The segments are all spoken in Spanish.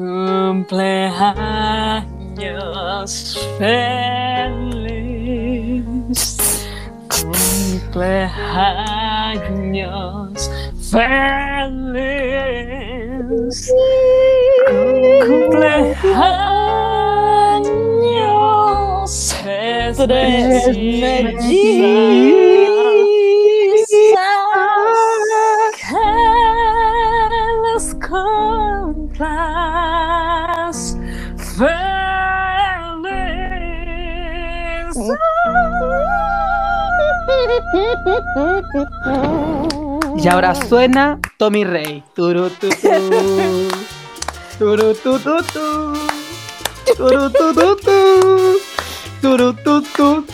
Cumpleaños feliz. Cumpleaños feliz. Cumpleaños tres Y ahora suena Tommy Rey. Turututu. Turutututu. Turutututu. Turututu.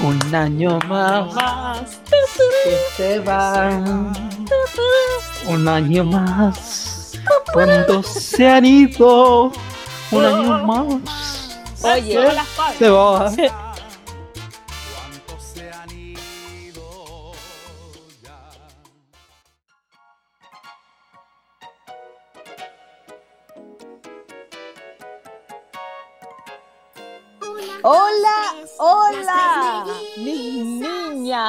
Un año más que se va. Un año más. Cuando se han ido. Un año más. Oye. Se va.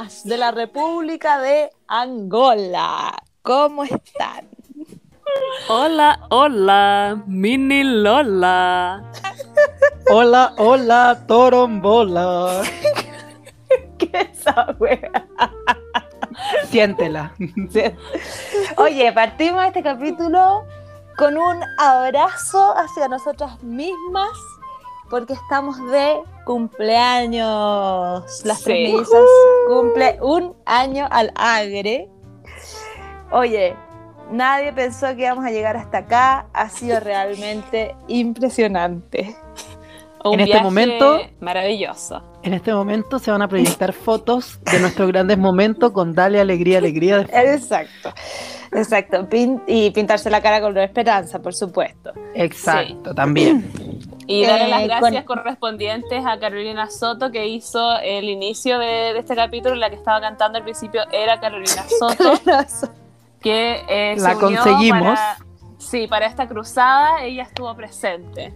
De la República de Angola. ¿Cómo están? Hola, hola, mini Lola. Hola, hola, torombola. ¿Qué es esa wea? Siéntela. Oye, partimos este capítulo con un abrazo hacia nosotras mismas porque estamos de cumpleaños. Las Sí. tres mellizas cumple un año al agre. Oye, nadie pensó que íbamos a llegar hasta acá. Ha sido realmente impresionante. Un En este viaje momento- Maravilloso. En este momento se van a proyectar fotos de nuestros grandes momentos con Dale Alegría, Alegría. de- Exacto, exacto. Pin- y pintarse la cara con la esperanza, por supuesto. Exacto, también. Y darle Eh, las gracias con- correspondientes a Carolina Soto que hizo el inicio de, de este capítulo. La que estaba cantando al principio era Carolina Soto, que eh, La se unió conseguimos. para- sí, para esta cruzada ella estuvo presente.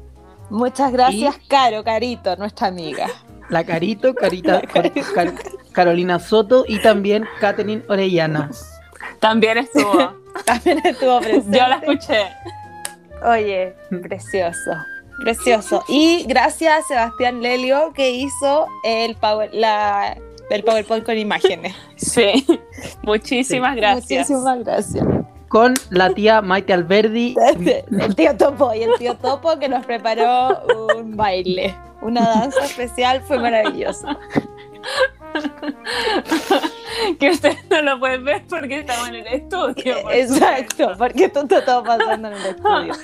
Muchas gracias, Caro, Carito, nuestra amiga. La Carito, Carita, Car- Car- Carolina Soto y también Catherine Orellana. También estuvo. También estuvo presente. Yo la escuché. Oye, precioso, precioso. Y gracias a Sebastián Lelio que hizo el, power, la, el PowerPoint con imágenes. Sí. Muchísimas gracias. Muchísimas gracias. Con la tía Maite Alberdi. El tío Topo y el tío Topo que nos preparó un baile. Una danza especial fue maravilloso. que ustedes no lo pueden ver porque estamos en el estudio. por Exacto, porque esto está todo pasando en el estudio.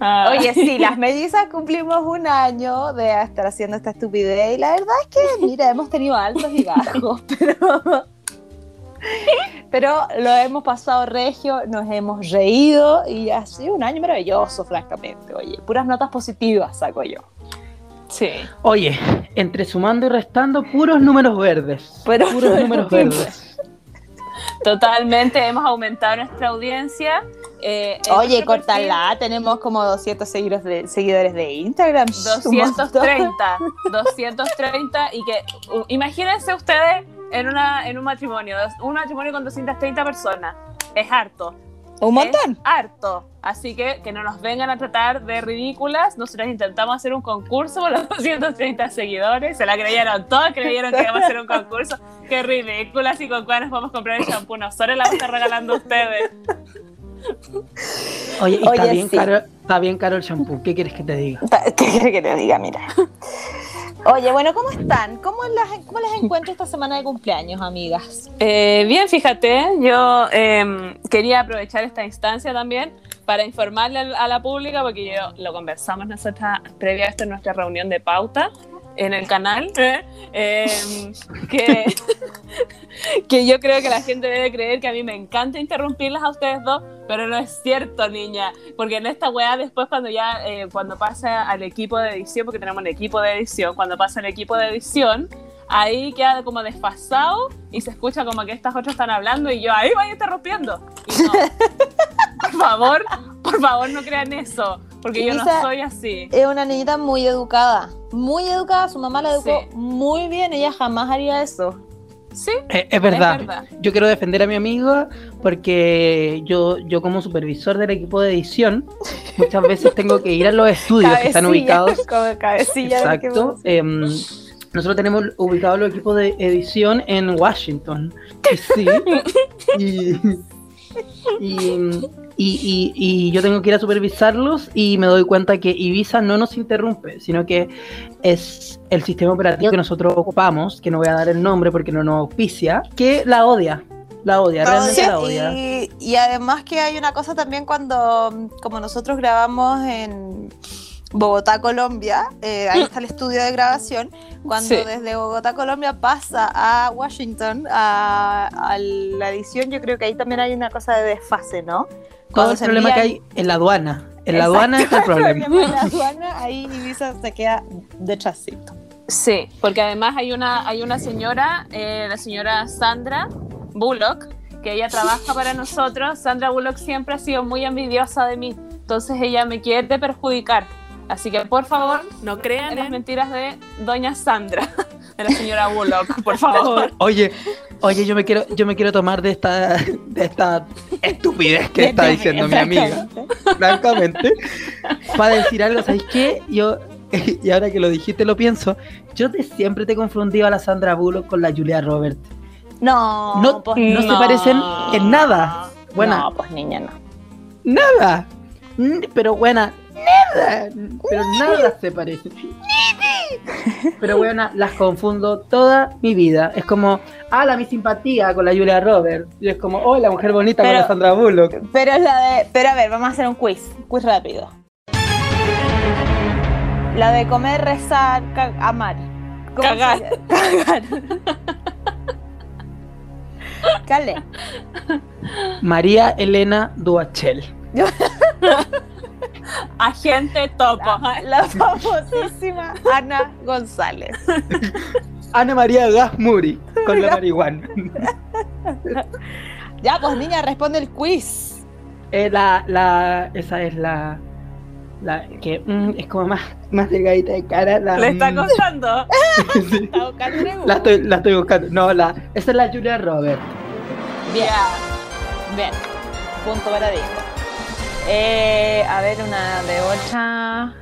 Ah, Oye, sí, las mellizas cumplimos un año de estar haciendo esta estupidez y la verdad es que, mira, hemos tenido altos y bajos, pero, pero lo hemos pasado regio, nos hemos reído y ha sido un año maravilloso, francamente. Oye, puras notas positivas saco yo. Sí. Oye, entre sumando y restando, puros números verdes. Pero- puros números verdes. Totalmente, hemos aumentado nuestra audiencia. eh, Oye, nuestro cortala, tenemos como 200 seguidores de, seguidores de Instagram. perfil, Un montón. 230, 230 y que uh, imagínense ustedes en, una, en un matrimonio, un matrimonio con 230 personas, es harto. Un montón. Es harto. Así que que no nos vengan a tratar de ridículas. Nosotros intentamos hacer un concurso con los 230 seguidores. Se la creyeron todos, creyeron que íbamos a hacer un concurso. Qué ridículas y con cuál nos podemos comprar el shampoo. Nosotros la vamos a estar regalando a ustedes. Oye, y está, Oye, bien sí. caro, está bien caro el shampoo. ¿Qué quieres que te diga? ¿Qué quiere que te diga? Mira. Oye, bueno, ¿cómo están? ¿Cómo las, cómo las encuentro esta semana de cumpleaños, amigas? Eh, bien, fíjate, yo em, quería aprovechar esta instancia también para informarle a la pública, porque yo lo conversamos nosotras previa a esto en nuestra reunión de pauta en el canal, ¿eh? Em, que, que yo creo que la gente debe creer que a mí me encanta interrumpirlas a ustedes dos, pero no es cierto, niña, porque en esta weá después cuando ya, eh, cuando pasa al equipo de edición, porque tenemos un equipo de edición, cuando pasa al equipo de edición, ahí queda como desfasado y se escucha como que estas otras están hablando y yo ahí voy interrumpiendo. Y no. Por favor, Por favor, no crean eso, porque yo no soy así. Es una niñita muy educada. Muy educada, su mamá la educó Sí. muy bien. Ella jamás haría eso. Sí, Eh, es verdad. Es verdad. Yo quiero defender a mi amigo porque yo, yo como supervisor del equipo de edición, muchas veces tengo que ir a los estudios que están Cabecilla, ubicados. Como cabecilla de que Exacto. em, nosotros tenemos ubicados los equipos de edición en Washington. Y Sí. y, y, y- yo tengo que ir a supervisarlos y me doy cuenta que Ibiza no nos interrumpe, sino que es el sistema operativo que nosotros ocupamos, que no voy a dar el nombre porque no nos auspicia, que la odia. La odia, realmente la odia. y, y además que hay una cosa también cuando, como nosotros grabamos en Bogotá, Colombia, eh, ahí está el estudio de grabación, cuando Sí. desde Bogotá, Colombia pasa a Washington, a, a la edición, yo creo que ahí también hay una cosa de desfase, ¿no? Todo el se problema que hay en la aduana. En la aduana está el problema. en la aduana, ahí Ibiza se queda detrásito. Sí, porque además hay una, hay una señora, eh, la señora Sandra Bullock, que ella trabaja para nosotros. Sandra Bullock siempre ha sido muy envidiosa de mí, entonces ella me quiere perjudicar. Así que por favor, no crean en las mentiras de doña Sandra, de la señora Bullock, por favor. Oye, oye, yo me quiero, yo me quiero tomar de esta, de esta estupidez que está diciendo mi amiga, francamente, para decir algo, ¿sabes qué? Yo, y ahora que lo dijiste lo pienso, yo de siempre te he confundido a la Sandra Bullock con la Julia Roberts. No, No, pues no se no. parecen en nada. Buena, No, pues niña, no. nada. N- Pero buena, nada. Pero nada se parece. Pero buena, las confundo toda mi vida. Es como, ah, la mi simpatía con la Julia Roberts. Y es como, oh, la mujer bonita con Pero- la Sandra Bullock. Pero es la de. Pero a ver, vamos a hacer un quiz. Un quiz rápido. La de comer, rezar, amar. ¿Cómo se Cagar. Cagar. Cale. María Elena Duachel. Agente Topo. La famosísima Ana González. Ana María Gasmuri con la marihuana. Ya, pues niña, responde el quiz. Eh, la, la, esa es la, la que mm, es como más, más delgadita de cara. La, ¿Le está mm, costando? sí. Está buscando en el la, estoy, la estoy buscando. No, la, esa es la Julia Roberts. Bien, bien. Punto para Disco. Eh, a ver, una de otra.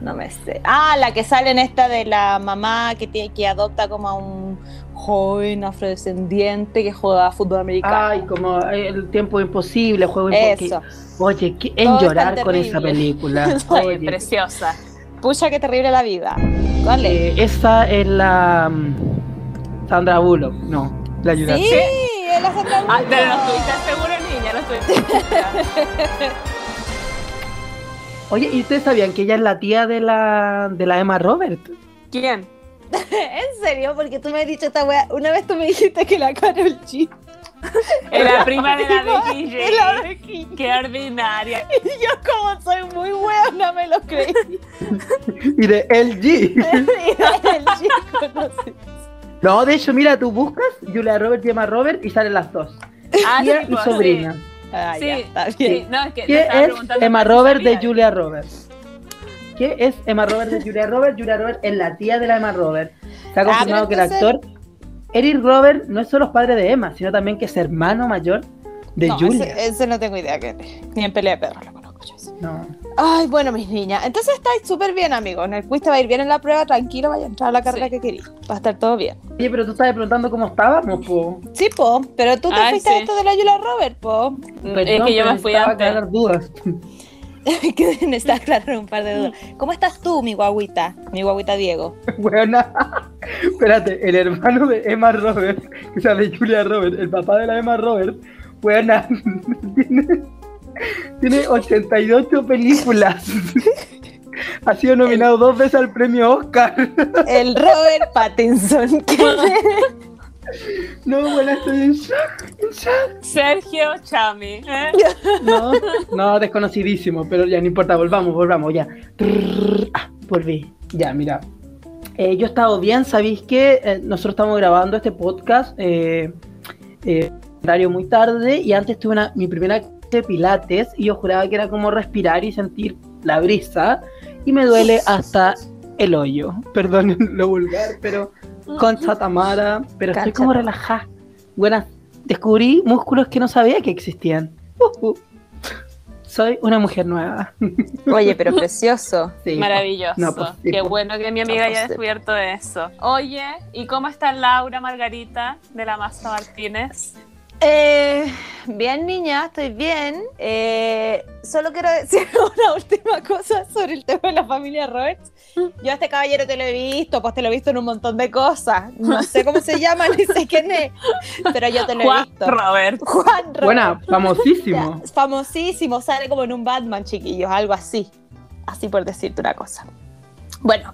No me sé. Ah, la que sale en esta de la mamá que, tiene, que adopta como a un joven afrodescendiente que juega fútbol americano. Ay, como el tiempo imposible, juego imposible. Eso. Oye, ¿qué- en Todo llorar con esa película. Oye, Oye, preciosa. Pucha, qué terrible la vida. ¿Cuál es? eh, esa es la mm, Sandra Bullock, no, la Julia. Sí, es la Sandra Ah, no Bullock. estuviste seguro, niña. Oye, ¿y ustedes sabían que ella es la tía de la de la Emma Roberts? ¿Quién? ¿En serio? Porque tú me has dicho esta wea. Una vez tú me dijiste que la Carol G. Es la prima de la Becky Es la. Becky. Qué ordinaria. Y yo como soy muy buena me lo creí. Y de LG. Y el chico no sé. No, de hecho, mira, tú buscas Julia Roberts y Emma Roberts y salen las dos. Ah, Tía sí, y sobrina. Ah, Sí, ya, está sí, bien. no, es que ¿Qué es Emma Roberts de. Julia Roberts? ¿Qué es Emma Roberts de Julia Roberts? Julia Roberts es la tía de la Emma Roberts. Se ha Ah, confirmado que el actor Eric Roberts no es solo padre de Emma, sino también que es hermano mayor de No, Julia. ese, ese no tengo idea que ni en pelea de perros lo conozco yo. ese. No. Ay, bueno, mis niñas. Entonces estáis súper bien, amigos. En el quiz te va a ir bien en la prueba, tranquilo, vaya a entrar a la carrera Sí. que queréis. Va a estar todo bien. Oye, pero tú estabas preguntando cómo estábamos, po. Sí, po, pero tú te Ay, fuiste a sí. esto de la Julia Robert, po. es Perdón, que yo me fui antes. aclarar dudas. que necesitas aclarar un par de dudas. ¿Cómo estás tú, mi guaguita? Mi guaguita Diego. Buena. Espérate, el hermano de Emma Roberts, o sea, de Julia Roberts, el papá de la Emma Roberts, buena. Tiene, tiene 88 películas. Ha sido nominado dos veces al premio Oscar. El Robert Pattinson. No, bueno, estoy en shock, en shock. Sergio Chami. ¿eh? No, no, desconocidísimo, pero ya no importa, volvamos, volvamos, ya. Ah, volví. Ya, mira. Eh, yo he estado bien, ¿sabéis que eh, nosotros estamos grabando este podcast eh, eh, horario muy tarde y antes tuve una, mi primera de pilates y yo juraba que era como respirar y sentir la brisa y me duele hasta el hoyo. Perdón lo vulgar, pero concha Tamara, pero estoy como relajada. Bueno, descubrí músculos que no sabía que existían. Uh, uh. Soy una mujer nueva. Oye, pero precioso. Sí. Maravilloso. No, pues, sí, Qué pues. bueno que mi amiga No, haya pues, sí. descubierto eso. Oye, ¿y cómo está Laura Margarita de la Masa Martínez? Eh, bien, niña, estoy bien. Eh, solo quiero decir una última cosa sobre el tema de la familia Roberts. Yo a este caballero te lo he visto, pues te lo he visto en un montón de cosas. No sé cómo se llama, ni sé quién es, pero yo te lo he Juan visto. Robert. Juan Roberts. Buena, famosísimo. Ya, famosísimo, sale como en un Batman, chiquillos, algo así. Así por decirte una cosa. Bueno,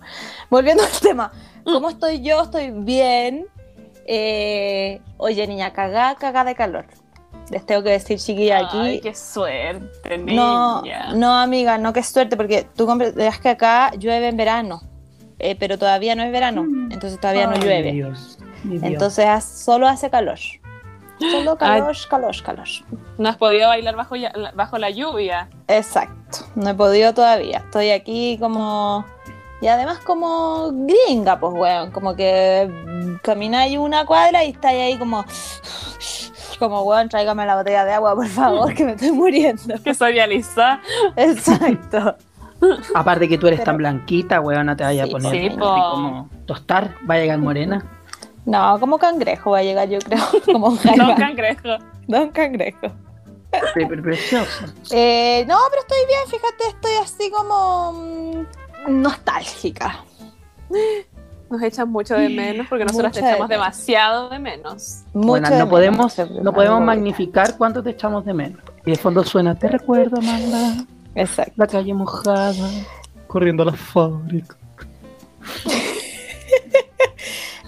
volviendo al tema. ¿Cómo estoy yo? Estoy bien. Eh, oye, niña, cagá, cagá de calor. Les tengo que decir, chiquilla, aquí. Ay, qué suerte, no, niña. no, amiga, no, qué suerte, porque tú comprenderás que acá llueve en verano, eh, pero todavía no es verano, entonces todavía no llueve. Dios, mi Dios. Entonces solo hace calor. Solo calor, calor, calor. No has podido bailar bajo, bajo la lluvia. Exacto, no he podido todavía. Estoy aquí como. Y además como gringa, pues, weón. Como que mm, camináis una cuadra y estáis ahí como. Como, weón, tráigame la botella de agua, por favor, que me estoy muriendo. Que soy Alisa. Exacto. Aparte que tú eres Pero- tan blanquita, weón, no te vayas Sí, a poner sí, así po. como tostar, va a llegar morena. No, como cangrejo va a llegar, yo creo. Como un No, jaimán. cangrejo. Don cangrejo. Sí, pero precioso. Eh, no, pero estoy bien, fíjate, estoy así como. Nostálgica. Nos echan mucho de menos porque nosotros te de echamos demasiado de menos. Bueno, de no menos, podemos, no podemos magnificar cuánto te echamos de menos. Y de fondo suena, te recuerdo, Amanda, Exacto. la calle mojada, corriendo a la fábrica.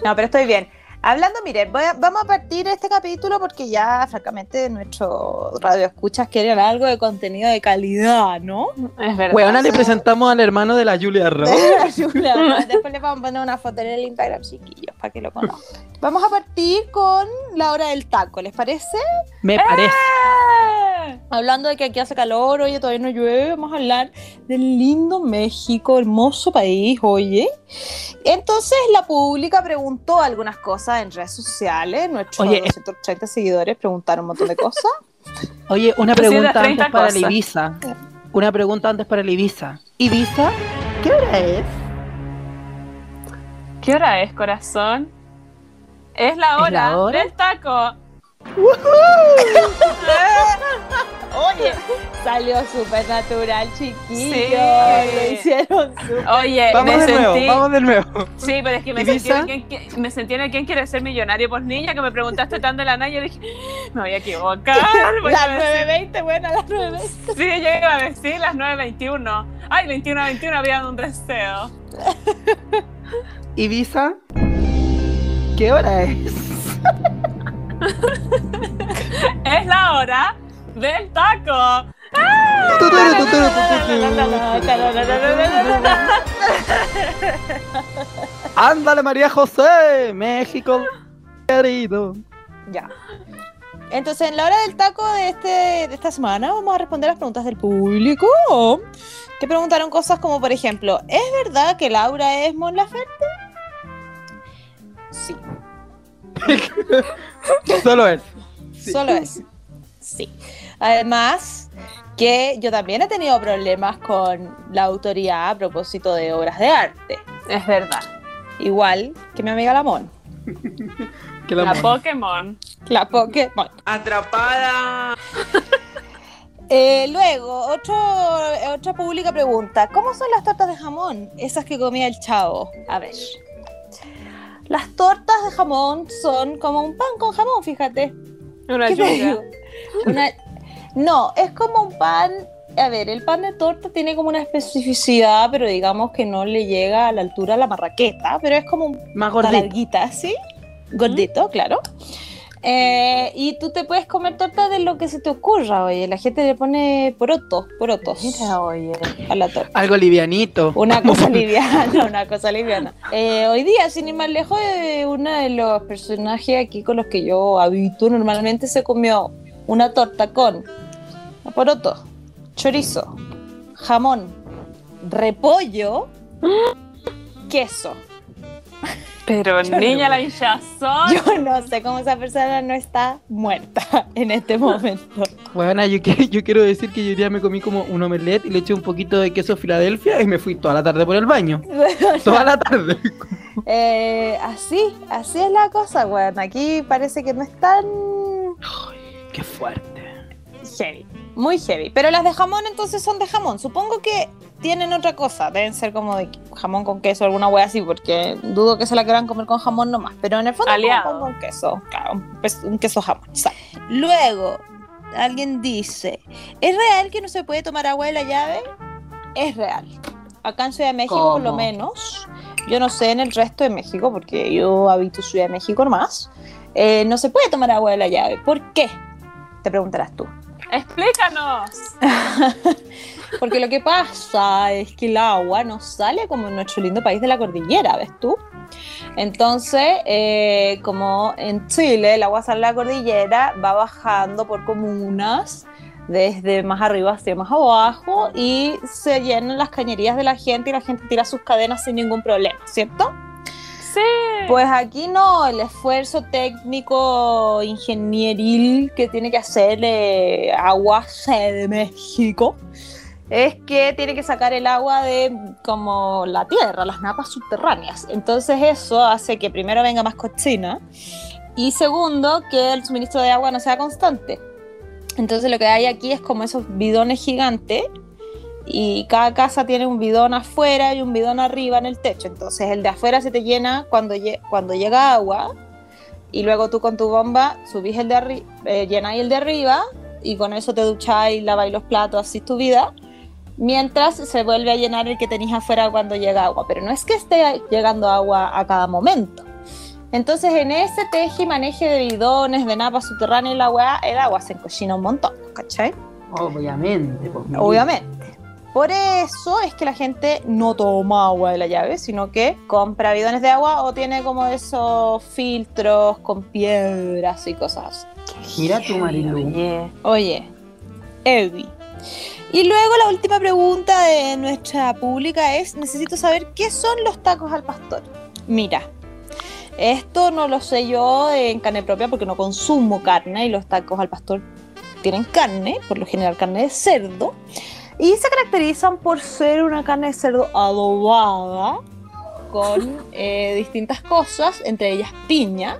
No, pero estoy bien. Hablando, miren, voy a- vamos a partir este capítulo porque ya, francamente, nuestros radioescuchas quieren algo de contenido de calidad, ¿no? Es verdad. Weona, le presentamos al hermano de la Julia Roberts. Después les vamos a poner una foto en el Instagram, chiquillos, para que lo conozcan. Vamos a partir con la hora del taco, ¿les parece? Me parece. ¡Eh! Hablando de que aquí hace calor, oye, todavía no llueve, vamos a hablar del lindo México, hermoso país, oye. Entonces la pública preguntó algunas cosas en redes sociales, nuestros Oye, 230 seguidores preguntaron un montón de cosas. Oye, una pregunta 30 antes para la cosas. Ibiza. Una pregunta antes para la Ibiza. Ibiza, ¿qué hora es? ¿Qué hora es, corazón? Es la ¿Es hora, la hora? del taco. Oye, salió súper natural, chiquillo. Sí. Lo hicieron súper. Oye, Vamos me de nuevo, sentí... vamos de nuevo. Sí, pero es que me sentí, en quién, qui- me sentí en el quién quiere ser millonario, pues niña, que me preguntaste tan de la nada, y yo dije, me voy a equivocar. voy Las decir- 9.20, bueno, las 9.20. Sí, yo iba a decir las 9.21. Ay, 21 21 había un deseo. Ibiza, ¿qué hora es? Es la hora del taco. Ándale, María José, México, querido. Ya. Entonces, en la hora del taco de, este, de esta semana, vamos a responder las preguntas del público. Que preguntaron cosas como, por ejemplo, ¿es verdad que Laura es Mon Laferte? Sí, Solo es. solo es. Sí. Además, que yo también he tenido problemas con la autoridad a propósito de obras de arte. Es verdad. Igual que mi amiga Lamón. Que La la Pokémon. La Pokémon. Atrapada. Eh, luego, otro, otra pública pregunta: ¿Cómo son las tortas de jamón? Esas que comía el chavo. A ver. Las tortas de jamón son como un pan con jamón, fíjate. Una ¿Qué te lluvia. digo? Una- No, es como un pan. A ver, el pan de torta tiene como una especificidad, pero digamos que no le llega a la altura de la marraqueta, pero es como un Más gordito. larguita, ¿sí? Gordito, claro. Eh, y tú te puedes comer torta de lo que se te ocurra, oye. La gente le pone porotos, porotos Mira, oye. a la torta. Algo livianito. Una cosa liviana, una cosa liviana. Eh, hoy día, sin ir más lejos, eh, uno de los personajes aquí con los que yo habito normalmente se comió una torta con poroto, chorizo, jamón, repollo, queso. Pero Yo niña, no- la hinchazón. Yo no sé cómo esa persona no está muerta en este momento. Bueno, yo, que- yo quiero decir que yo día me comí como un omelette y le eché un poquito de queso Filadelfia y me fui toda la tarde por el baño. Toda la tarde. Eh, así, así es la cosa, weón. Aquí parece que no es tan Qué fuerte. heavy, muy heavy. Pero las de jamón entonces son de jamón. Supongo que tienen otra cosa. Deben ser como de jamón con queso, alguna wea así, porque dudo que se la quieran comer con jamón nomás. Pero en el fondo pan con queso. Claro, un, queso jamón. Luego, alguien dice, ¿es real que no se puede tomar agua de la llave? Es real. Acá en Ciudad de México, por lo ¿Cómo? menos, yo no sé en el resto de México, porque yo habito Ciudad de México nomás, eh, no se puede tomar agua de la llave. ¿Por qué? Te preguntarás tú. Explícanos. Porque lo que pasa es que el agua no sale como en nuestro lindo país de la cordillera, ¿ves tú? Entonces, eh, como en Chile el agua sale de la cordillera, va bajando por comunas, desde más arriba hacia más abajo, y se llenan las cañerías de la gente y la gente tira sus cadenas sin ningún problema, ¿cierto? Pues aquí no, el esfuerzo técnico, ingenieril que tiene que hacer eh, Aguas de México es que tiene que sacar el agua de como la tierra, las napas subterráneas. Entonces eso hace que primero venga más cochina y segundo que el suministro de agua no sea constante. Entonces lo que hay aquí es como esos bidones gigantes y cada casa tiene un bidón afuera y un bidón arriba en el techo. Entonces el de afuera se te llena cuando, cuando llega agua y luego tú con tu bomba subís el de arriba, llenáis el de arriba y con eso te ducháis, laváis los platos, así tu vida. Mientras se vuelve a llenar el que tenéis afuera cuando llega agua, pero no es que esté llegando agua a cada momento. Entonces en ese teje y maneje de bidones, de napas subterráneas y la weá, el agua se encochina un montón, ¿cachai? Obviamente. pues, Obviamente. Por eso es que la gente no toma agua de la llave, sino que compra bidones de agua o tiene como esos filtros con piedras y cosas así. Mira tu Marilu. Oye. Oye, Evi. Y luego la última pregunta de nuestra pública es, necesito saber qué son los tacos al pastor. Mira, esto no lo sé yo en carne propia porque no consumo carne y los tacos al pastor tienen carne, por lo general carne de cerdo, y se caracterizan por ser una carne de cerdo adobada con eh, distintas cosas, entre ellas piña,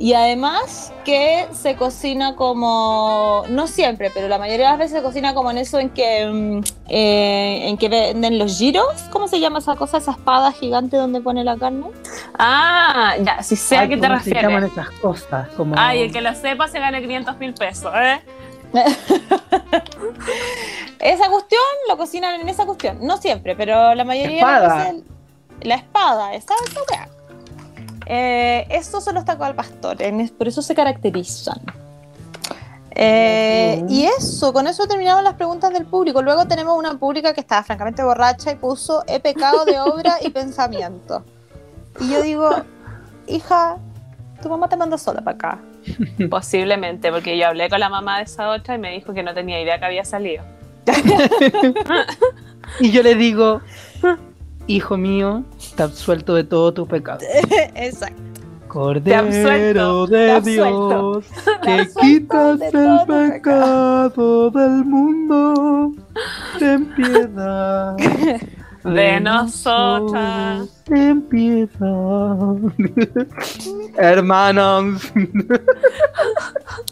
y además que se cocina como, no siempre, pero la mayoría de las veces se cocina como en eso en que, mm, eh, en que venden los giros, ¿cómo se llama esa cosa? Esa espada gigante donde pone la carne. Ah, ya, si sé a qué te ¿cómo se llaman refieres. esas cosas? Como... Ay, el que lo sepa se gane 500 mil pesos, ¿eh? Esa cuestión lo cocinan en esa cuestión, no siempre, pero la mayoría de Espada. las veces la espada, esa, weá. Eh, estos son los tacos al pastor, es- por eso se caracterizan. Eh, y eso, con eso terminamos las preguntas del público. Luego tenemos una pública que estaba francamente borracha y puso he pecado de obra y pensamiento. Y yo digo, hija, tu mamá te mandó sola para acá. Posiblemente, porque yo hablé con la mamá de esa otra y me dijo que no tenía idea que había salido. Y yo le digo, hijo mío, te absuelto de todo tu pecado. Exacto. Cordero absuelto, de. Dios, que quitas el pecado del mundo, ten piedad. De nosotras. Ten piedad. Hermanos.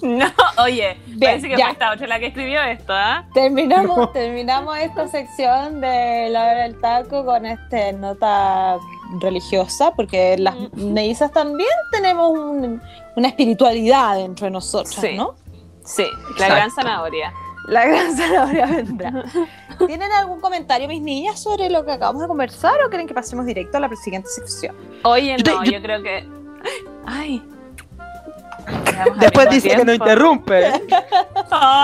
No, oye, Bien, parece que ya. fue esta otra la que escribió esto, ¿ah? Terminamos, terminamos esta sección de la hora del taco con esta nota religiosa, porque las mellizas también tenemos un- una espiritualidad dentro de nosotros, Sí. ¿no? Sí, la Exacto. gran zanahoria. La gran zanahoria vendrá. ¿Tienen algún comentario, mis niñas, sobre lo que acabamos de conversar o quieren que pasemos directo a la siguiente sección? Oye, no, yo- yo creo que. Ay. Después dice que no interrumpe.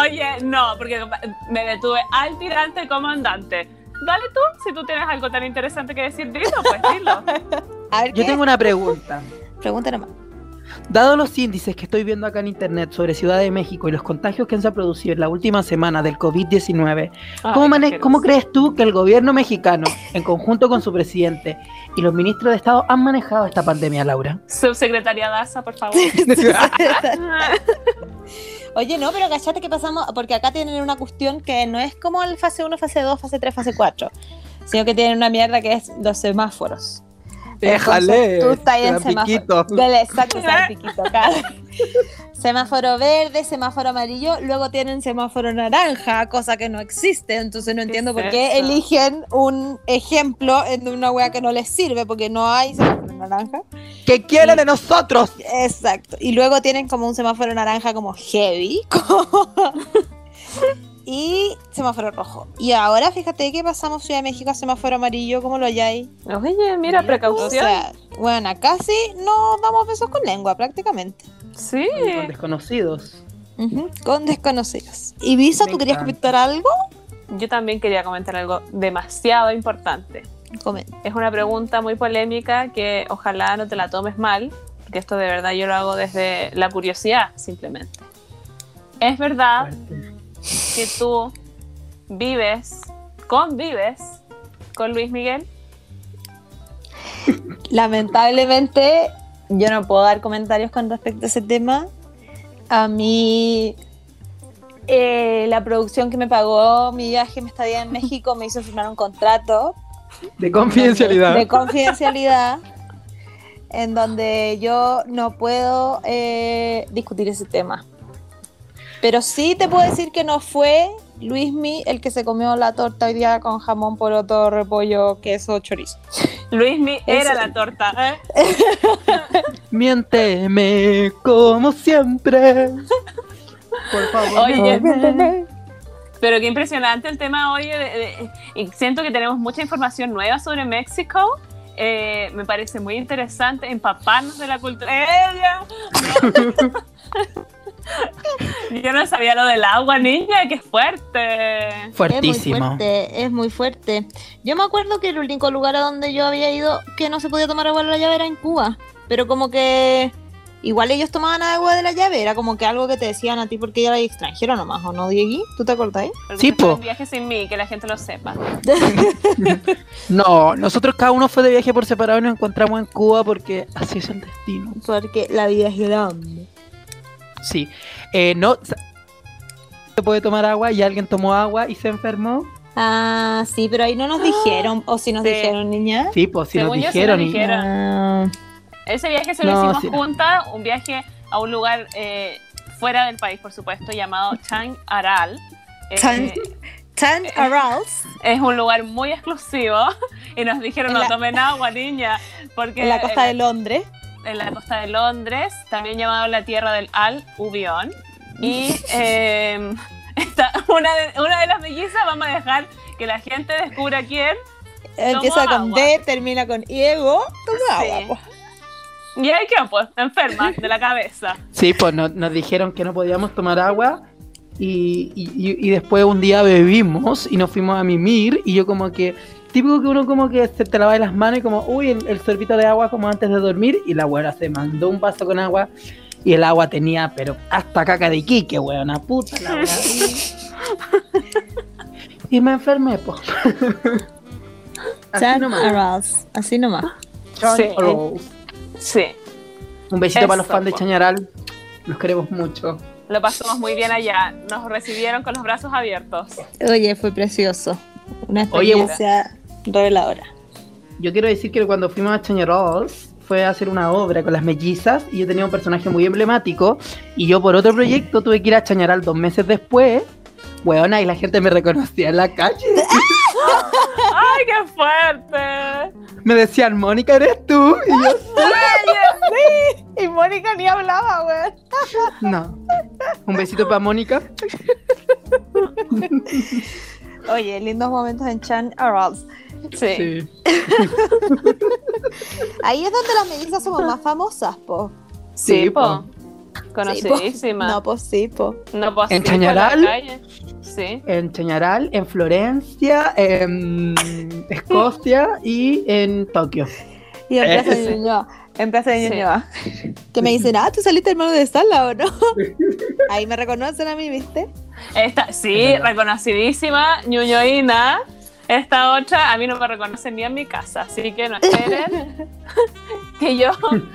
Oye, no, porque me detuve al tirante comandante. Dale tú, si tú tienes algo tan interesante que decir, dilo, pues dilo. A ver, Yo tengo una pregunta. Pregunta nomás. Dado los índices que estoy viendo acá en internet sobre Ciudad de México y los contagios que se han producido en la última semana del COVID-19, ¿cómo, cómo crees tú que el gobierno mexicano, en conjunto con su presidente y los ministros de Estado, han manejado esta pandemia, Laura? Subsecretaria Daza, por favor. Oye, no, pero cachate que pasamos, porque acá tienen una cuestión que no es como el fase 1, fase 2, fase 3, fase 4, sino que tienen una mierda que es los semáforos. Déjale, Tú estás en semáforo. Dale, exacto, piquito acá. semáforo verde, semáforo amarillo, luego tienen semáforo naranja, cosa que no existe, entonces no entiendo ¿Qué por qué eso? eligen un ejemplo en una wea que no les sirve, porque no hay semáforo naranja. ¿Qué quieren de nosotros? Exacto. Y luego tienen como un semáforo naranja como heavy. como- y semáforo rojo. Y ahora fíjate que pasamos Ciudad de México a semáforo amarillo, como lo ahí. Oye, mira, O precaución. sea, bueno, casi no damos besos con lengua prácticamente. sí. Con desconocidos. Con desconocidos. ¿Y Visa, Me tú querías encanta. comentar algo? Yo también quería comentar algo demasiado importante. Comenta. Es una pregunta muy polémica que ojalá no te la tomes mal, porque esto de verdad yo lo hago desde la curiosidad, simplemente. ¿Es verdad Fuerte. Que tú vives, convives con Luis Miguel? Lamentablemente, yo no puedo dar comentarios con respecto a ese tema. A mí, eh, la producción que me pagó mi viaje, mi estadía en México, me hizo firmar un contrato De confidencialidad. de confidencialidad en donde yo no puedo eh, discutir ese tema. Pero sí te puedo decir que no fue Luismi el que se comió la torta hoy día con jamón, poroto, repollo, queso, chorizo. Luismi era Eso. la torta, ¿eh? Miénteme como siempre. Por favor. Oye, Miénteme. Pero qué impresionante el tema hoy. de- de- y siento que tenemos mucha información nueva sobre México. Eh, me parece muy interesante empaparnos de la cultura. ¡Ella! Yo no sabía lo del agua, niña, qué fuerte. Es muy Fuertísimo. fuerte, es muy fuerte. Yo me acuerdo que el único lugar a donde yo había ido que no se podía tomar agua de la llave era en Cuba. Pero como que igual ellos tomaban agua de la llave, era como que algo que te decían a ti porque ya eras extranjero nomás, ¿o no, Diegui? ¿Tú te acordás? Sí, po. un viaje sin mí, que la gente lo sepa. No, nosotros cada uno fue de viaje por separado y nos encontramos en Cuba porque así es el destino. Porque la vida es grande. Sí. Eh, no. Se puede tomar agua y alguien tomó agua y se enfermó. Ah, sí, pero ahí no nos dijeron, o si nos Sí. dijeron, niña. Sí, pues si nos Según yo, sí dijeron. nos y- dijeron. Ah, Ese viaje se lo No, hicimos sí. juntas, un viaje a un lugar eh, fuera del país, por supuesto, llamado Chang Aral. Eh, Chang- Tan Arals, es un lugar muy exclusivo y nos dijeron En no la- tomen agua, niña, porque en la costa de Londres. En la costa de Londres, también llamado la tierra del Al Ubión. Y eh, esta- una, de, una de las mellizas, vamos a dejar que la gente descubra quién. Empieza con agua. D, termina con Diego. Toma Sí. agua. pues. Y ahí quedó, pues, enferma de la cabeza. Sí, pues no- nos dijeron que no podíamos tomar agua y, y- y- y después un día bebimos y nos fuimos a mimir y yo como que, típico que uno como que se te lava las manos y como, uy, el, el sorbito de agua como antes de dormir y la abuela se mandó un vaso con agua y el agua tenía, pero hasta caca de Iquique, weona, puta la. Y me enfermé, pues. Así nomás. Así nomás. Sí. Sí, Un besito para los fans de po. Chañaral. Los queremos mucho. lo pasamos muy bien allá. Nos recibieron con los brazos abiertos. Oye, fue precioso. Una Oye, experiencia reveladora. Yo quiero decir que cuando fuimos a Chañarols fue a hacer una obra con las mellizas y yo tenía un personaje muy emblemático y yo por otro proyecto tuve que ir a Chañaral dos meses después. Weona, y la gente me reconocía en la calle. ¡Ay, qué fuerte! Me decían, Mónica, ¿eres tú? Y yo, Y Mónica ni hablaba, weón. no. Un besito para Mónica. Oye, lindos momentos en Chan Arals. Sí. Sí. Ahí es donde las mellizas somos más famosas, po. Sí, Sí, po. po. Conocidísima. No, pues sí, po. No, pues, ¿En Chañaral? calle. Sí. En Chañaral, en Florencia, en Escocia y en Tokio. Y en Eh, Plaza sí. Ñuñoa. en Plaza de Sí. Ñuñoa. Que me dicen, ah, tú saliste hermano de Sala o no. Ahí me reconocen a mí, ¿viste? Esta, sí, reconocidísima, ñuñoína. Esta otra, a mí no me reconocen ni en mi casa, así que no esperen que yo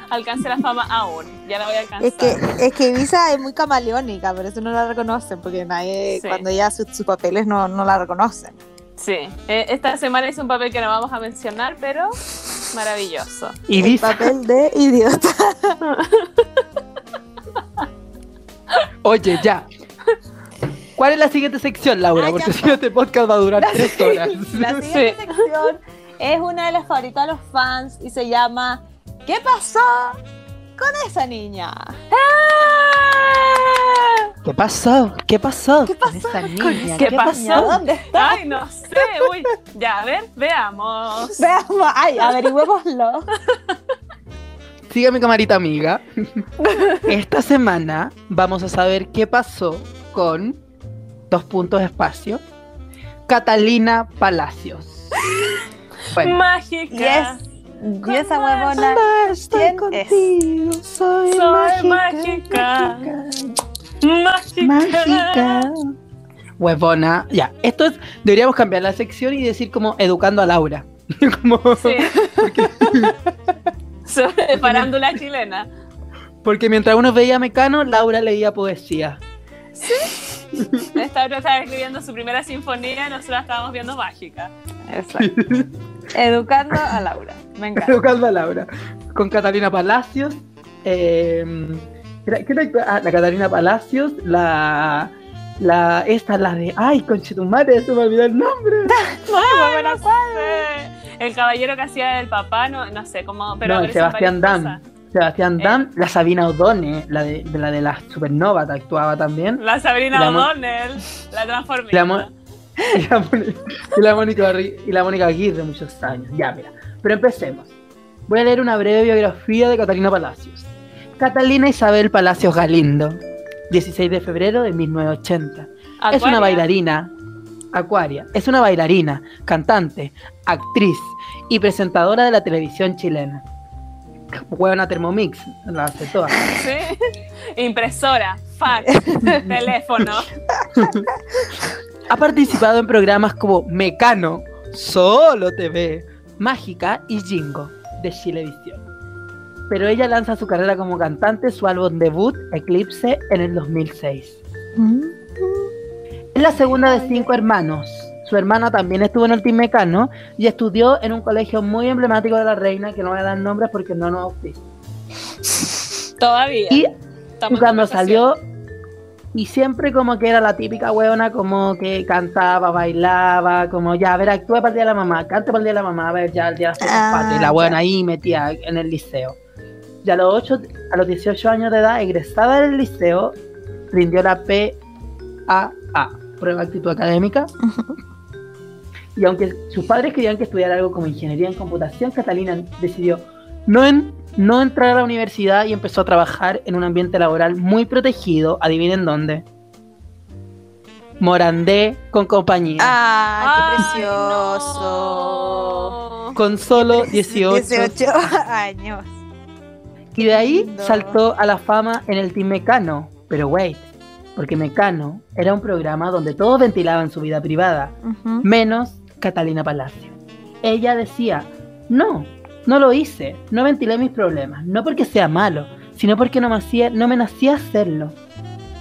alcance la fama aún. Ya la voy a alcanzar. Es que, es que Ibiza es muy camaleónica, por eso no la reconocen, porque nadie, Sí. cuando ya sus, sus papeles no, no la reconocen. Sí, eh, esta semana hice un papel que no vamos a mencionar, pero maravilloso. Y El papel de idiota. oye, ya. ¿Cuál es la siguiente sección, Laura? Ah, Porque ya. si no, este podcast va a durar La tres horas. La siguiente sección es una de las favoritas de los fans y se llama ¿Qué pasó con esa niña? ¿Qué pasó? ¿Qué pasó? ¿Qué con pasó esa con niña? ¿Qué ¿Qué pasó? ¿Dónde está? Ay, no sé, uy. Ya, a ver, veamos. Veamos, ay, averigüémoslo. Mi camarita amiga. Esta semana vamos a saber qué pasó con dos puntos de espacio. Catalina Palacios. Bueno, Mágica. Yes. Y esa huevona, estoy contigo, soy, Soy mágica. mágica. Mágica. Mágica. Huevona. Ya, esto es. Deberíamos cambiar la sección y decir como educando a Laura. como, Sí. Sobre farándula chilena. Porque mientras uno veía Mecano, Laura leía poesía. Esta otra estaba escribiendo su primera sinfonía y nosotros estábamos viendo mágica. Exacto. Educando a Laura. Me encanta. Educando a Laura. Con Catalina Palacios. eh, ¿qué era-? Ah, la Catalina Palacios, la. La, esta, la de. Ay, conchetumare, se me olvidó el nombre. Ay, no sé. El caballero que hacía el papá, no, no sé cómo. Pero no, Sebastián cosas. Sebastián Eh. Dam, la Sabina O'Donnell, la de, de la de la Supernova, actuaba también. La Sabrina La O'Donnell, la transformista. Y la, y la Mónica y la Mónica Aguirre muchos años. Ya, mira. Pero empecemos. Voy a leer una breve biografía de Catalina Palacios. Catalina Isabel Palacios Galindo, 16 de febrero de 1980. Es una bailarina, Acuaria, es una bailarina, cantante, actriz y presentadora de la televisión chilena. Huevona Thermomix, la hace todas. Sí. Impresora, fax, teléfono. Ha participado en programas como Mecano, Solo TV, Mágica y Jingo de Chilevisión. Pero ella lanza su carrera como cantante, su álbum debut, Eclipse, en el 2006. Es la segunda de cinco hermanos. Su hermana también estuvo en el Team Mecano y estudió en un colegio muy emblemático de la reina, que no voy a dar nombres porque no nos. Todavía. Y Estamos cuando salió, y siempre como que era la típica huevona, como que cantaba, bailaba, como ya, a ver, actúa para el día de la mamá, cante para el día de la mamá, a ver, ya el día de fiestas Ah, y la ya. huevona ahí metía en el liceo. Y a los, ocho, a los 18 años de edad, egresada del liceo, rindió la PAA, Prueba de Actitud Académica. Y aunque sus padres querían que estudiara algo como ingeniería en computación, Catalina decidió no, en- no entrar a la universidad y empezó a trabajar en un ambiente laboral muy protegido. Adivinen dónde. Morandé con compañía. ¡Ah, qué Ay, precioso! no. Con solo 18. 18 años. Y de ahí lindo. saltó a la fama en el Team Mecano. Pero wait, porque Mecano era un programa donde todos ventilaban su vida privada. Menos Catalina Palacio. Ella decía, no, no lo hice, no ventilé mis problemas, no porque sea malo, sino porque no me, hacía, no me nacía hacerlo.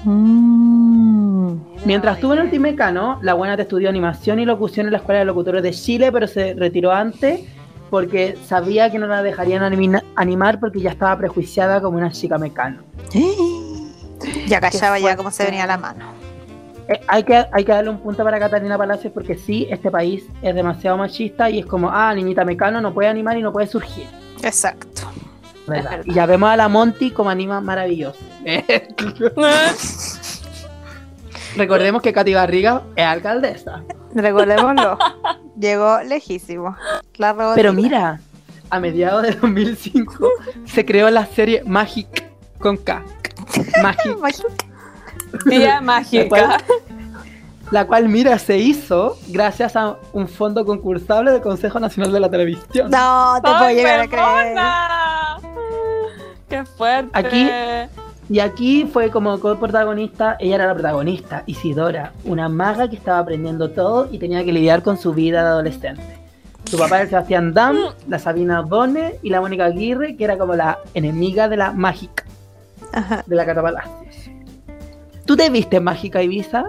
Mm. Mientras estuvo en el Team Mecano, la buena te estudió animación y locución en la Escuela de Locutores de Chile, pero se retiró antes porque sabía que no la dejarían anima- animar porque ya estaba prejuiciada como una chica mecano. Ya callaba ya cómo se venía la mano. Eh, hay, que, hay que darle un punto para Catalina Palacios porque sí, este país es demasiado machista y es como, ah, niñita mecano no puede animar y no puede surgir. Exacto. Y ya vemos a la Monty como anima maravilloso. Recordemos que Katy Barriga es alcaldesa. Recordémoslo. Llegó lejísimo. La. Pero mira, a mediados de 2005 se creó la serie Magic con K. Magic, Tía la mágica. cual, la cual, mira, se hizo gracias a un fondo concursable del Consejo Nacional de la Televisión. No, te puedo ¡Ay, llegar a creer. Qué fuerte. Aquí- Y aquí fue como coprotagonista, ella era la protagonista, Isidora, una maga que estaba aprendiendo todo y tenía que lidiar con su vida de adolescente. Su papá era el Sebastián Dam, la Sabina Bone y la Mónica Aguirre, que era como la enemiga de la mágica, Ajá. de la Catapalacios. ¿Tú te viste Mágica Ibiza?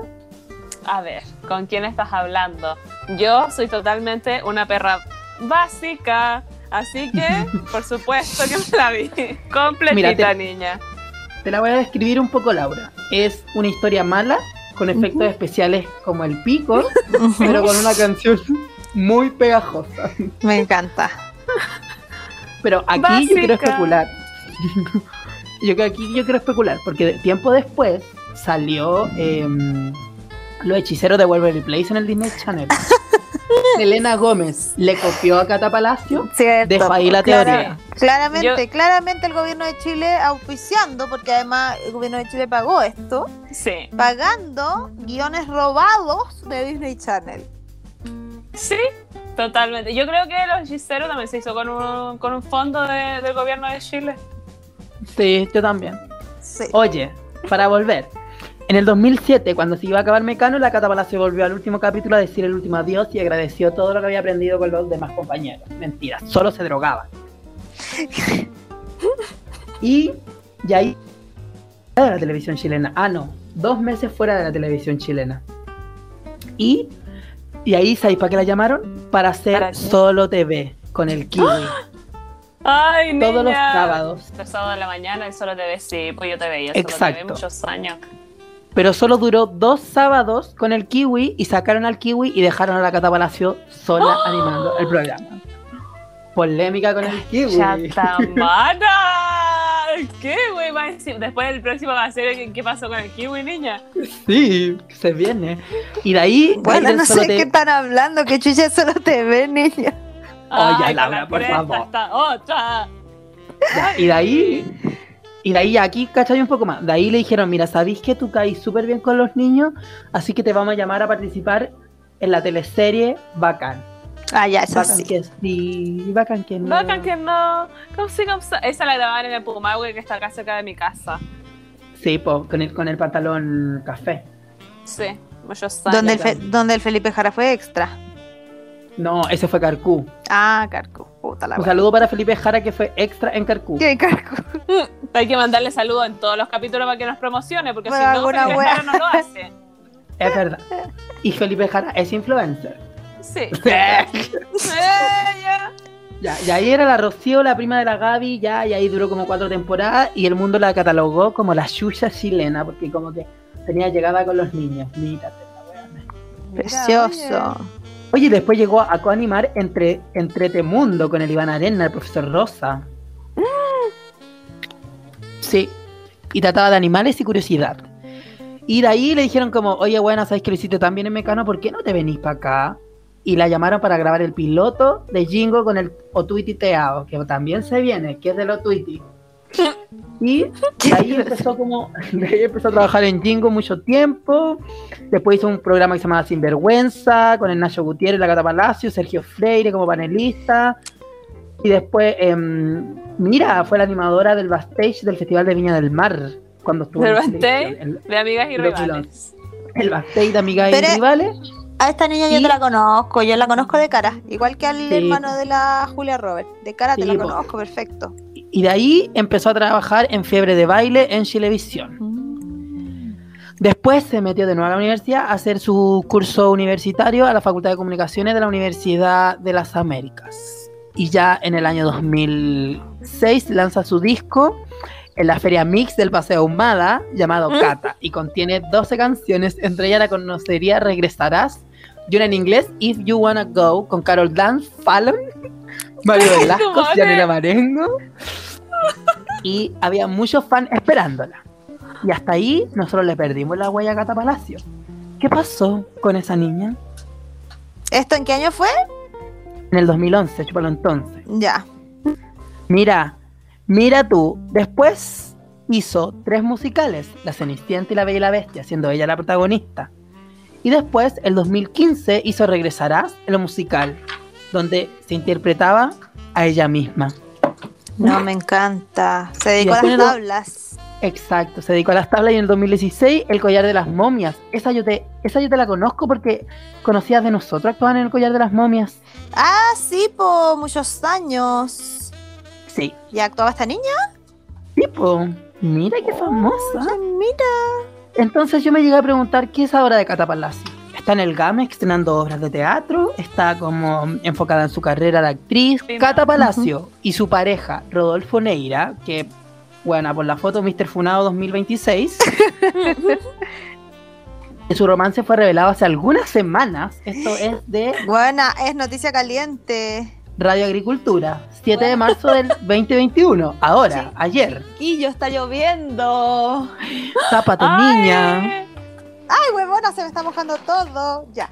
A ver, ¿con quién estás hablando? Yo soy totalmente una perra básica, así que, por supuesto que me la vi. Completita, Mira, te- niña. Te la voy a describir un poco, Laura. Es una historia mala, con efectos especiales como el pico, pero con una canción muy pegajosa. Me encanta. Pero aquí yo quiero especular. yo creo aquí yo quiero especular, porque tiempo después salió em, Los hechiceros de Waverly Place en el Disney Channel. Elena Gómez le copió a Cata Palacio. Cierto. Dejo ahí la Clara- teoría. Claramente, Yo- claramente el gobierno de Chile auspiciando, porque además el gobierno de Chile pagó esto, Sí. pagando guiones robados de Disney Channel. Sí, totalmente. Yo creo que Los Hechiceros también se hizo con un, con un fondo de- del gobierno de Chile. Sí, yo también. Sí. Oye, para volver. En el 2007, cuando se iba a acabar Mecano, la Cata Palacio volvió al último capítulo a decir el último adiós y agradeció todo lo que había aprendido con los demás compañeros. Mentira, solo se drogaban. y, y ahí de la televisión chilena. Ah, no, dos meses fuera de la televisión chilena. Y, y ahí, ¿sabéis para qué la llamaron? Para hacer solo TV con el Kiwi. Ay, niña. Todos los sábados. Los sábados de la mañana y solo ves, sí, pues yo te veía. Solo Exacto. vi muchos años. Pero solo duró dos sábados con el Kiwi y sacaron al Kiwi y dejaron a la Cata Palacio sola animando el programa. Polémica con el Kiwi. ¡Chatamana! ¿Qué, güey? Va a decir? Después el próximo va a ser ¿qué- qué pasó con el kiwi, niña. Sí, se viene. Y de ahí. Bueno, no sé te- qué están hablando, que chucha solo te ve, niña. Oye, Laura, la por favor. otra. Ya, y de ahí. Y de ahí aquí, ¿cachai? Un poco más. De ahí le dijeron, mira, ¿sabéis que tú caís súper bien con los niños? Así que te vamos a llamar a participar en la teleserie Bacán. Ah, ya, eso Bacán sí. que sí, bacán que no. Bacán que no. ¿Cómo se llama? Esa la grababan en el Pumahue que está acá cerca de mi casa. Sí, po, con el, con el pantalón café. Sí, muchos años. Donde el, Fe- donde el Felipe Jara fue extra. No, ese fue Carcú. Ah, Carco. Puta la Un saludo para Felipe Jara que fue extra en Carcú. ¿Qué Carco? Hay que mandarle saludos en todos los capítulos para que nos promocione, porque Bueno, si no, Felipe wea. Jara no lo hace. Es verdad. Y Felipe Jara es influencer. Sí. Ella. Ya, y ahí era la Rocío, la prima de la Gaby, ya, y ahí duró como cuatro temporadas y el mundo la catalogó como la Xuxa chilena, porque como que tenía llegada con los niños. Mírate la weona. Precioso. Oye, después llegó a coanimar entre Entretemundo con el Iván Arena, el profesor Rosa. Sí. Y trataba de animales y curiosidad. Y de ahí le dijeron como, oye, bueno, ¿sabes que lo hiciste tan bien en Mecano? ¿Por qué no te venís para acá? Y la llamaron para grabar el piloto de Jingo con el Otuiti Teao, que también se viene, que es del Otuiti. Y de ahí empezó como, de ahí empezó a trabajar en Jingo mucho tiempo. Después hizo un programa que se llamaba Sinvergüenza, con el Nacho Gutiérrez, la Cata Palacio, Sergio Freire como panelista. Y después, em, mira, fue la animadora del backstage del Festival de Viña del Mar. Cuando estuvo televisión. backstage de amigas y rivales. El, el backstage de Amigas Pero- y Rivales. A esta niña yo te la conozco, yo la conozco de cara. Igual que al Sí. hermano de la Julia Robert. De cara te la po. conozco, perfecto. Y de ahí empezó a trabajar en Fiebre de Baile en Chilevisión. Después se metió de nuevo a la universidad a hacer su curso universitario a la Facultad de Comunicaciones de la Universidad de las Américas. Y ya en el año 2006 lanza su disco en la Feria Mix del Paseo Ahumada llamado ¿Mm? Cata y contiene 12 canciones, entre ellas la conocería Regresarás, y una en inglés If You Wanna Go con Carol Dance, Fallon, Mario Velasco! Yanela Marengo y había muchos fans esperándola. Y hasta ahí nosotros le perdimos la huella a Cata Palacio. ¿Qué pasó con esa niña? ¿Esto en qué año fue? En el 2011, chúpalo entonces. Ya. Mira, mira tú, después hizo tres musicales, La Cenicienta y La Bella y la Bestia, siendo ella la protagonista. Y después, el 2015, hizo Regresarás, el musical, donde se interpretaba a ella misma. No, me encanta. Se dedicó a las tablas. Exacto, se dedicó a las tablas y en el 2016 el collar de las momias. Esa yo te, esa yo te la conozco porque conocías de nosotros actuaban en el collar de las momias. Ah, sí, por muchos años. Sí, ¿Y actuaba esta niña? tipo, mira qué famosa. Ay, mira. Entonces yo me llegué a preguntar qué es ahora de Cata Palacio. Está en el GAME estrenando obras de teatro, está como enfocada en su carrera de actriz. Sí, Cata Palacio y su pareja, Rodolfo Neira, que, bueno, por la foto Mr. Funado 2026, que su romance fue revelado hace algunas semanas. Esto es de Buena, es noticia caliente. Radio Agricultura, 7 de marzo del 2021. Ahora, Sí. ayer. Y yo está lloviendo. Ay. niña. Ay, huevona, se me está mojando todo. Ya.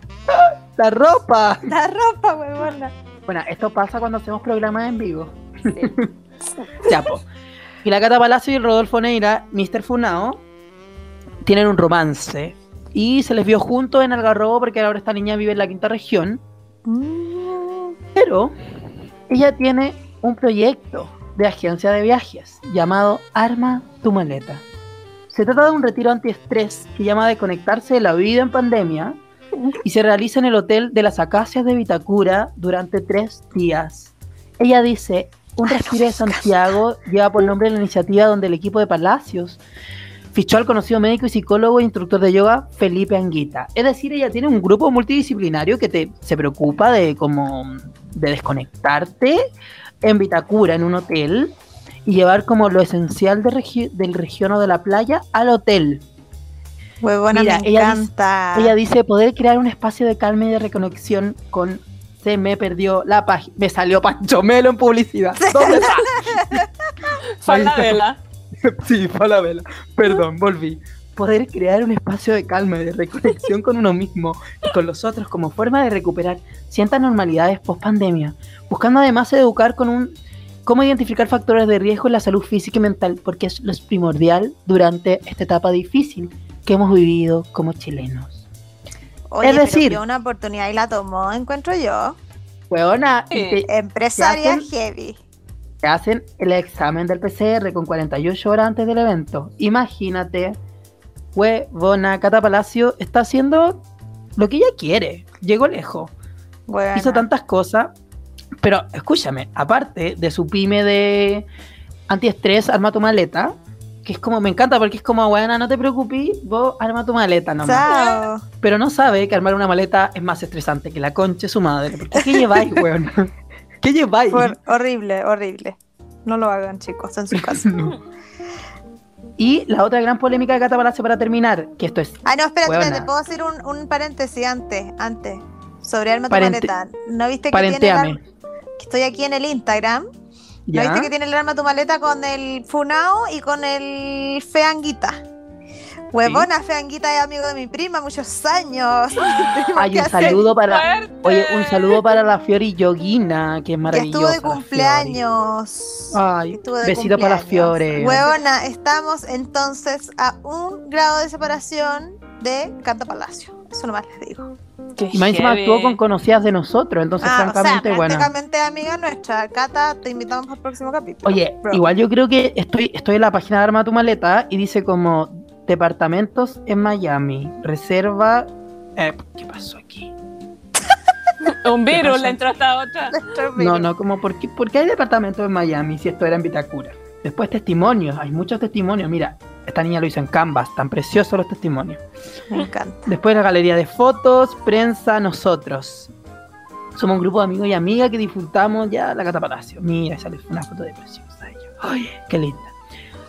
La ropa. La ropa, huevona. Bueno, esto pasa cuando hacemos programas en vivo. ya, po. Y la Cata Palacio y el Rodolfo Neira, Mr. Funao, tienen un romance. Y se les vio juntos en Algarrobo porque ahora esta niña vive en la quinta región. Mm. Pero ella tiene un proyecto de agencia de viajes llamado Arma tu maleta. Se trata de un retiro antiestrés que llama a desconectarse de la vida en pandemia y se realiza en el hotel de las Acacias de Vitacura durante tres días. Ella dice, un respiro de Santiago lleva por nombre la iniciativa donde el equipo de Palacios fichó al conocido médico y psicólogo e instructor de yoga Felipe Anguita. Es decir, ella tiene un grupo multidisciplinario que te, se preocupa de como de desconectarte en Vitacura, en un hotel, llevar como lo esencial de regi- del región o de la playa al hotel. Huevona, Mira, me ella dice- encanta. Ella dice poder crear un espacio de calma y de reconexión con se me perdió la página. Me salió Pancho Melo en publicidad. ¿Dónde está? Falabella. sí, Falabella. Perdón, volví. Poder crear un espacio de calma y de reconexión con uno mismo y con los otros como forma de recuperar ciertas normalidades post pandemia, buscando además educar con un cómo identificar factores de riesgo en la salud física y mental, porque es lo es primordial durante esta etapa difícil que hemos vivido como chilenos. Oye, es pero decir- vio una oportunidad y la tomó, encuentro yo. Te- Empresaria hacen? heavy. te hacen el examen del PCR con 48 horas antes del evento. Imagínate, huevona, Cata Palacio está haciendo lo que ella quiere. Llegó lejos. Hizo tantas cosas. Pero escúchame, aparte de su pyme de antiestrés, arma tu maleta. Que es como, me encanta porque es como, buena, no te preocupes, vos arma tu maleta nomás. Chao. Pero no sabe que armar una maleta es más estresante que la concha de su madre. Porque ¿qué lleváis, weón? ¿Qué lleváis? Horrible, horrible. No lo hagan, chicos, en su casa. No. Y la otra gran polémica de Cata Palacio para terminar, que esto es Ah, no, espérate, espérate, puedo hacer un, un paréntesis antes, antes. Sobre Arma tu Parente- maleta. ¿No viste que tiene ar- que estoy aquí en el Instagram? ¿No ¿Ya? viste que tiene el arma tu maleta con el Funao y con el Feanguita? Huevona, Feanguita es amigo de mi prima, muchos años. Ay, ¿Qué un saludo para. Fuerte. Oye, un saludo para la Fiori Yoguina, que es Que maravillosa. estuvo de cumpleaños. Ay, Estuvo de besito para la cumpleaños. Fiore. Huevona, estamos entonces a un grado de separación de Canta Palacio. Eso nomás les digo. Y más encima actuó con conocidas de nosotros, entonces Ah, o sea, francamente, bueno. prácticamente amiga nuestra. Cata, te invitamos al próximo capítulo. Oye, Bro. igual yo creo que estoy, estoy en la página de Arma tu maleta y dice como departamentos en Miami, reserva. Eh, ¿Qué pasó aquí? Un virus le entró a esta otra. No, no, como ¿por qué, por qué hay departamentos en Miami si esto era en Vitacura? Después testimonios, hay muchos testimonios. Mira, esta niña lo hizo en Canvas, tan preciosos los testimonios. Me encanta. Después la galería de fotos, prensa, nosotros. Somos un grupo de amigos y amigas que disfrutamos ya la Cata Palacio. Mira, sale una foto de preciosa ella. Ay, qué linda.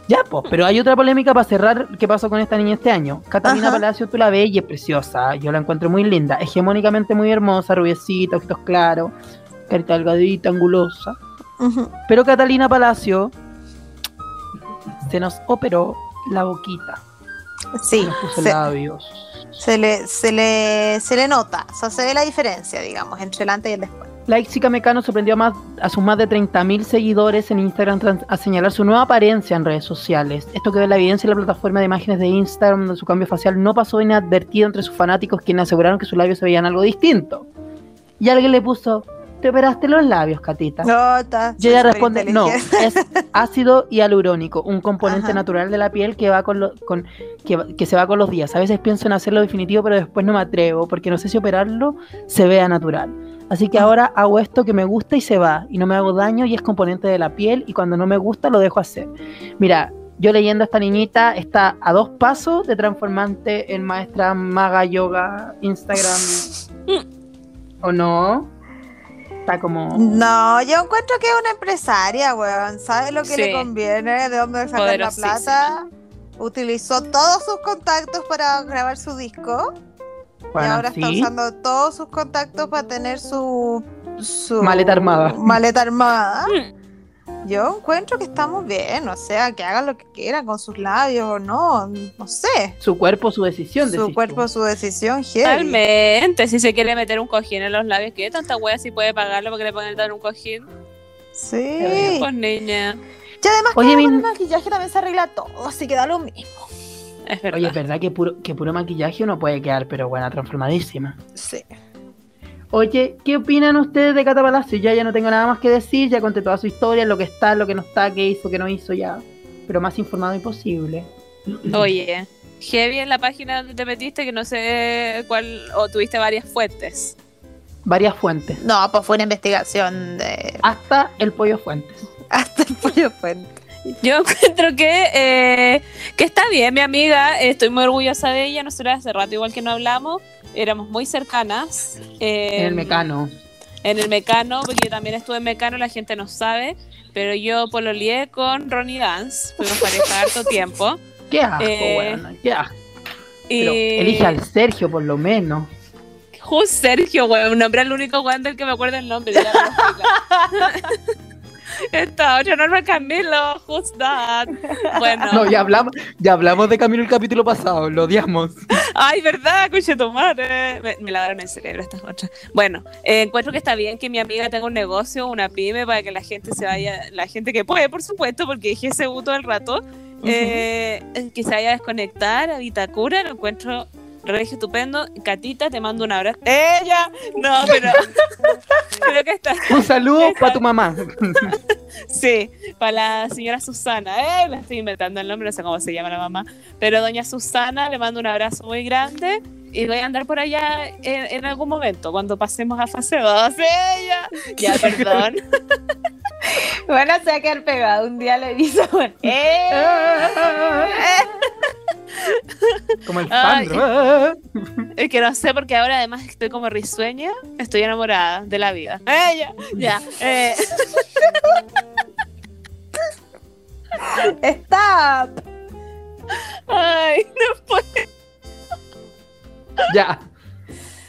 Ya, pues, pero hay otra polémica para cerrar. ¿Qué pasó con esta niña este año? Catalina Ajá. Palacio, tú la ves y es preciosa. Yo la encuentro muy linda. Hegemónicamente muy hermosa, rubiecita, ojitos claros, carita delgadita, angulosa. Ujú. Pero Catalina Palacio se nos operó la boquita. Sí, puso se, labios. se le, se, le, se le nota. O sea, se ve la diferencia, digamos, entre el antes y el después. La ex chica Mecano sorprendió a, más, a sus más de 30.000 seguidores en Instagram a señalar su nueva apariencia en redes sociales. Esto quedó en la evidencia en la plataforma de imágenes de Instagram, donde su cambio facial no pasó inadvertido entre sus fanáticos, quienes aseguraron que sus labios se veían algo distinto. Y alguien le puso, te operaste los labios, Catita. No, está. Ya súper responde, no, es ácido hialurónico, un componente Ajá. natural de la piel que va con, lo- con que, que se va con los días. A veces pienso en hacerlo definitivo, pero después no me atrevo, porque no sé si operarlo se vea natural. Así que Ah. ahora hago esto que me gusta y se va, y no me hago daño y es componente de la piel, y cuando no me gusta lo dejo hacer. Mira, yo leyendo a esta niñita está a dos pasos de transformante en maestra maga yoga Instagram. ¿O no? Está como... No, yo encuentro que es una empresaria, weón. ¿Sabe lo que Sí. le conviene? ¿De dónde sacar la plata? Utilizó todos sus contactos para grabar su disco. y ahora está usando todos sus contactos para tener su, su Maleta armada. Maleta armada. Mm. Yo encuentro que estamos bien, o sea, que hagan lo que quieran con sus labios o no, no sé. Su cuerpo, su decisión. Su tú. cuerpo, su decisión, heavy. Totalmente. Si se quiere meter un cojín en los labios, ¿qué tanta wea si puede pagarlo porque le pueden dar un cojín? Sí. Pues niña. Y además Oye, que mi- con el maquillaje también se arregla todo, así que da lo mismo. Es verdad. Oye, es verdad que puro, que puro maquillaje uno puede quedar, pero buena, transformadísima. Sí. Oye, ¿qué opinan ustedes de Cata Palacio? Ya, ya no tengo nada más que decir, ya conté toda su historia, lo que está, lo que no está, qué hizo, qué no hizo, ya. Pero más informado imposible. Oye, heavy en la página donde te metiste que no sé cuál, o tuviste varias fuentes. Varias fuentes. No, pues fue una investigación de Hasta el pollo fuentes. hasta el pollo fuente. Yo encuentro que, eh, que está bien, mi amiga, estoy muy orgullosa de ella, nosotros hace rato igual que no hablamos, éramos muy cercanas. eh, En el mecano. En el mecano, porque yo también estuve en mecano, la gente no sabe, pero yo pololeé con Ronnie Dance, fuimos pareja harto tiempo. Qué asco, Eh, weón. Qué asco. Y Pero elige al Sergio, por lo menos. Just Sergio, weón, un nombre el único weón del que me acuerdo el nombre. otra Norma Camilo, Just That. Bueno, No, ya hablamos, ya hablamos de Camilo el capítulo pasado, lo odiamos. ay, verdad, cuche tu madre. Me, me lavaron el cerebro estas otras. Bueno, eh, encuentro que está bien que mi amiga tenga un negocio, una pyme, para que la gente se vaya, la gente que puede, por supuesto, porque dije ese todo el rato, eh, que se vaya a desconectar a Vitacura, lo encuentro regio estupendo. Catita, te mando un abrazo. ¡Ella! No, pero creo que está. Un saludo para tu mamá. Sí, para la señora Susana. Eh, me estoy inventando el nombre, no sé cómo se llama la mamá. Pero doña Susana, le mando un abrazo muy grande. Y voy a andar por allá en, en algún momento, cuando pasemos a fase 2. ¡Ella! Ya, perdón. Bueno, se va a quedar pegado. Un día le hizo. ¡Eh! Como el Ay. Sandro. Es que no sé, porque ahora además estoy como risueña, estoy enamorada de la vida. ¡Ella! Ya. eh, ¡Stop! ay, no puedo. Ya.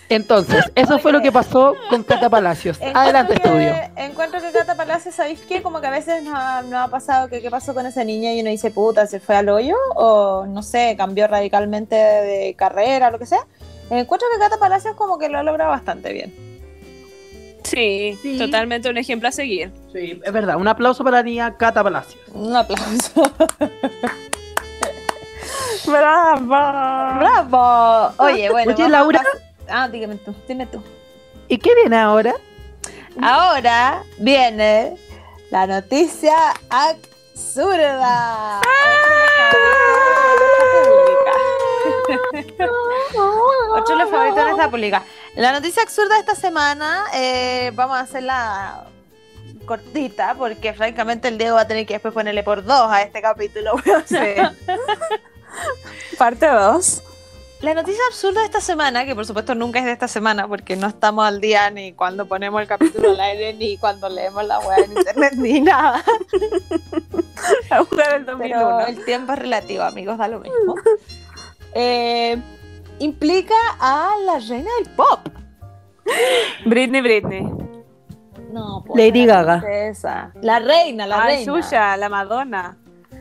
Entonces, eso fue lo que pasó con Cata Palacios. Adelante, que- estudio. Encuentro que Cata Palacio, ¿sabéis qué? Como que a veces nos ha, nos ha pasado que qué pasó con esa niña y uno dice, puta, se fue al hoyo o no sé, cambió radicalmente de carrera, lo que sea. Encuentro que Cata Palacios como que lo logra bastante bien. Sí, Sí. totalmente un ejemplo a seguir. Sí, es verdad. Un aplauso para la niña Cata Palacios. Un aplauso. ¡Bravo! ¡Bravo! Oye, bueno. Oye, a Laura. Ah, dígame tú, dime tú. ¿Y qué viene ahora? Ahora viene la noticia absurda. Otro de los favoritos de nuestra pública. La noticia absurda de esta semana, eh, vamos a hacerla cortita, porque francamente el Diego va a tener que después ponerle por dos a este capítulo. Parte 2. La noticia absurda de esta semana, que por supuesto nunca es de esta semana, porque no estamos al día ni cuando ponemos el capítulo al aire, ni cuando leemos la web en internet, ni nada. A jugar el Pero 2001. el tiempo es relativo, amigos, da lo mismo. Eh, implica a la reina del pop. Britney, Britney. No, po, Lady la Gaga. princesa. La reina, la Ay, reina. Xuxa, la Madonna.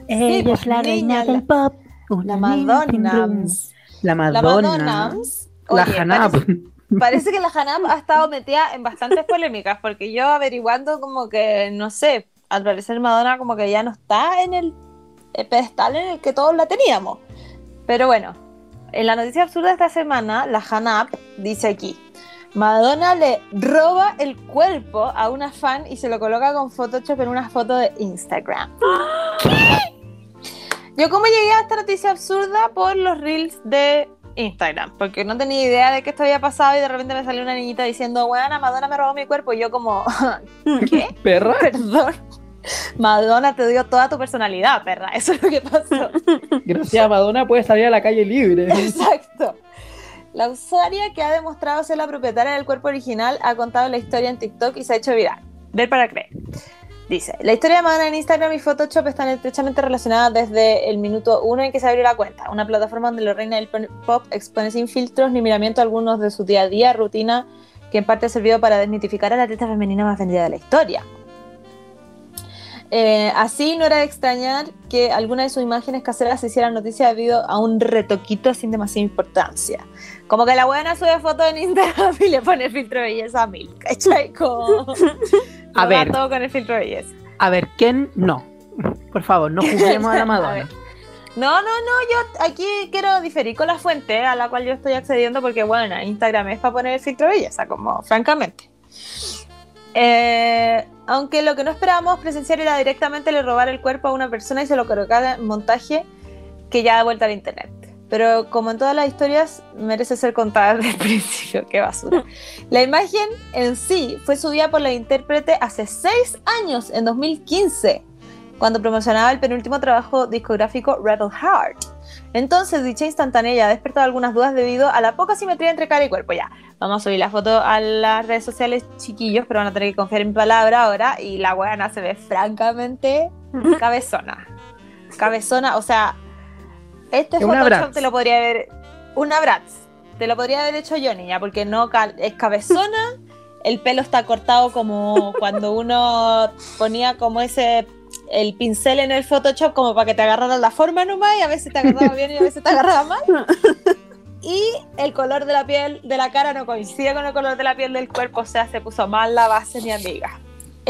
Ella pues, es la reina del pop. La Madonna. La La Madonna. Madonna. La Oye, Hanap. Parece, parece que la Hanap ha estado metida en bastantes polémicas, porque yo averiguando como que, no sé, al parecer Madonna como que ya no está en el, el pedestal en el que todos la teníamos. Pero bueno, en la noticia absurda de esta semana, la Hanap dice aquí, Madonna le roba el cuerpo a una fan y se lo coloca con Photoshop en una foto de Instagram. Yo como llegué a esta noticia absurda por los reels de Instagram, porque no tenía idea de que esto había pasado y de repente me salió una niñita diciendo, bueno, Madonna me robó mi cuerpo y yo como, ¿qué? ¿Perra? Perdón. Madonna te dio toda tu personalidad, perra. Eso es lo que pasó. Gracias a Madonna puedes salir a la calle libre. Exacto. La usuaria que ha demostrado ser la propietaria del cuerpo original ha contado la historia en TikTok y se ha hecho viral. Ver para creer. Dice, la historia de Madonna en Instagram y Photoshop están estrechamente relacionadas desde el minuto uno en que se abrió la cuenta, una plataforma donde la reina del pop expone sin filtros ni miramiento algunos de su día a día, rutina, que en parte ha servido para desmitificar a la artista femenina más vendida de la historia. Eh, así no era de extrañar que algunas de sus imágenes caseras se hicieran noticia debido a un retoquito sin demasiada importancia. Como que la buena sube fotos en Instagram y le pone filtro de belleza a mil, ¿cachai? Como... A ver. todo con el filtro de belleza. A ver, ¿quién no? Por favor, no juzguemos a la Madonna. No, no, no, yo aquí quiero diferir con la fuente a la cual yo estoy accediendo porque, bueno, Instagram es para poner el filtro de belleza, como francamente. Eh, aunque lo que no esperábamos presenciar era directamente le robar el cuerpo a una persona y se lo colocara en montaje que ya da vuelta al internet. Pero como en todas las historias, merece ser contada desde el principio. Qué basura. La imagen en sí fue subida por la intérprete hace seis años, en 2015, cuando promocionaba el penúltimo trabajo discográfico Rebel Heart. Entonces, dicha instantánea ya ha despertado algunas dudas debido a la poca simetría entre cara y cuerpo. Ya, vamos a subir la foto a las redes sociales, chiquillos, pero van a tener que confiar en mi palabra ahora. Y la weana se ve francamente cabezona. Cabezona, o sea, este Photoshop te lo podría haber. Una Bratz. Te lo podría haber hecho yo, niña, porque no es cabezona. El pelo está cortado como cuando uno ponía como ese el pincel en el Photoshop como para que te agarrara la forma nomás y a veces te agarraba bien y a veces te agarraba mal. Y el color de la piel de la cara no coincide con el color de la piel del cuerpo, o sea, se puso mal la base, mi amiga.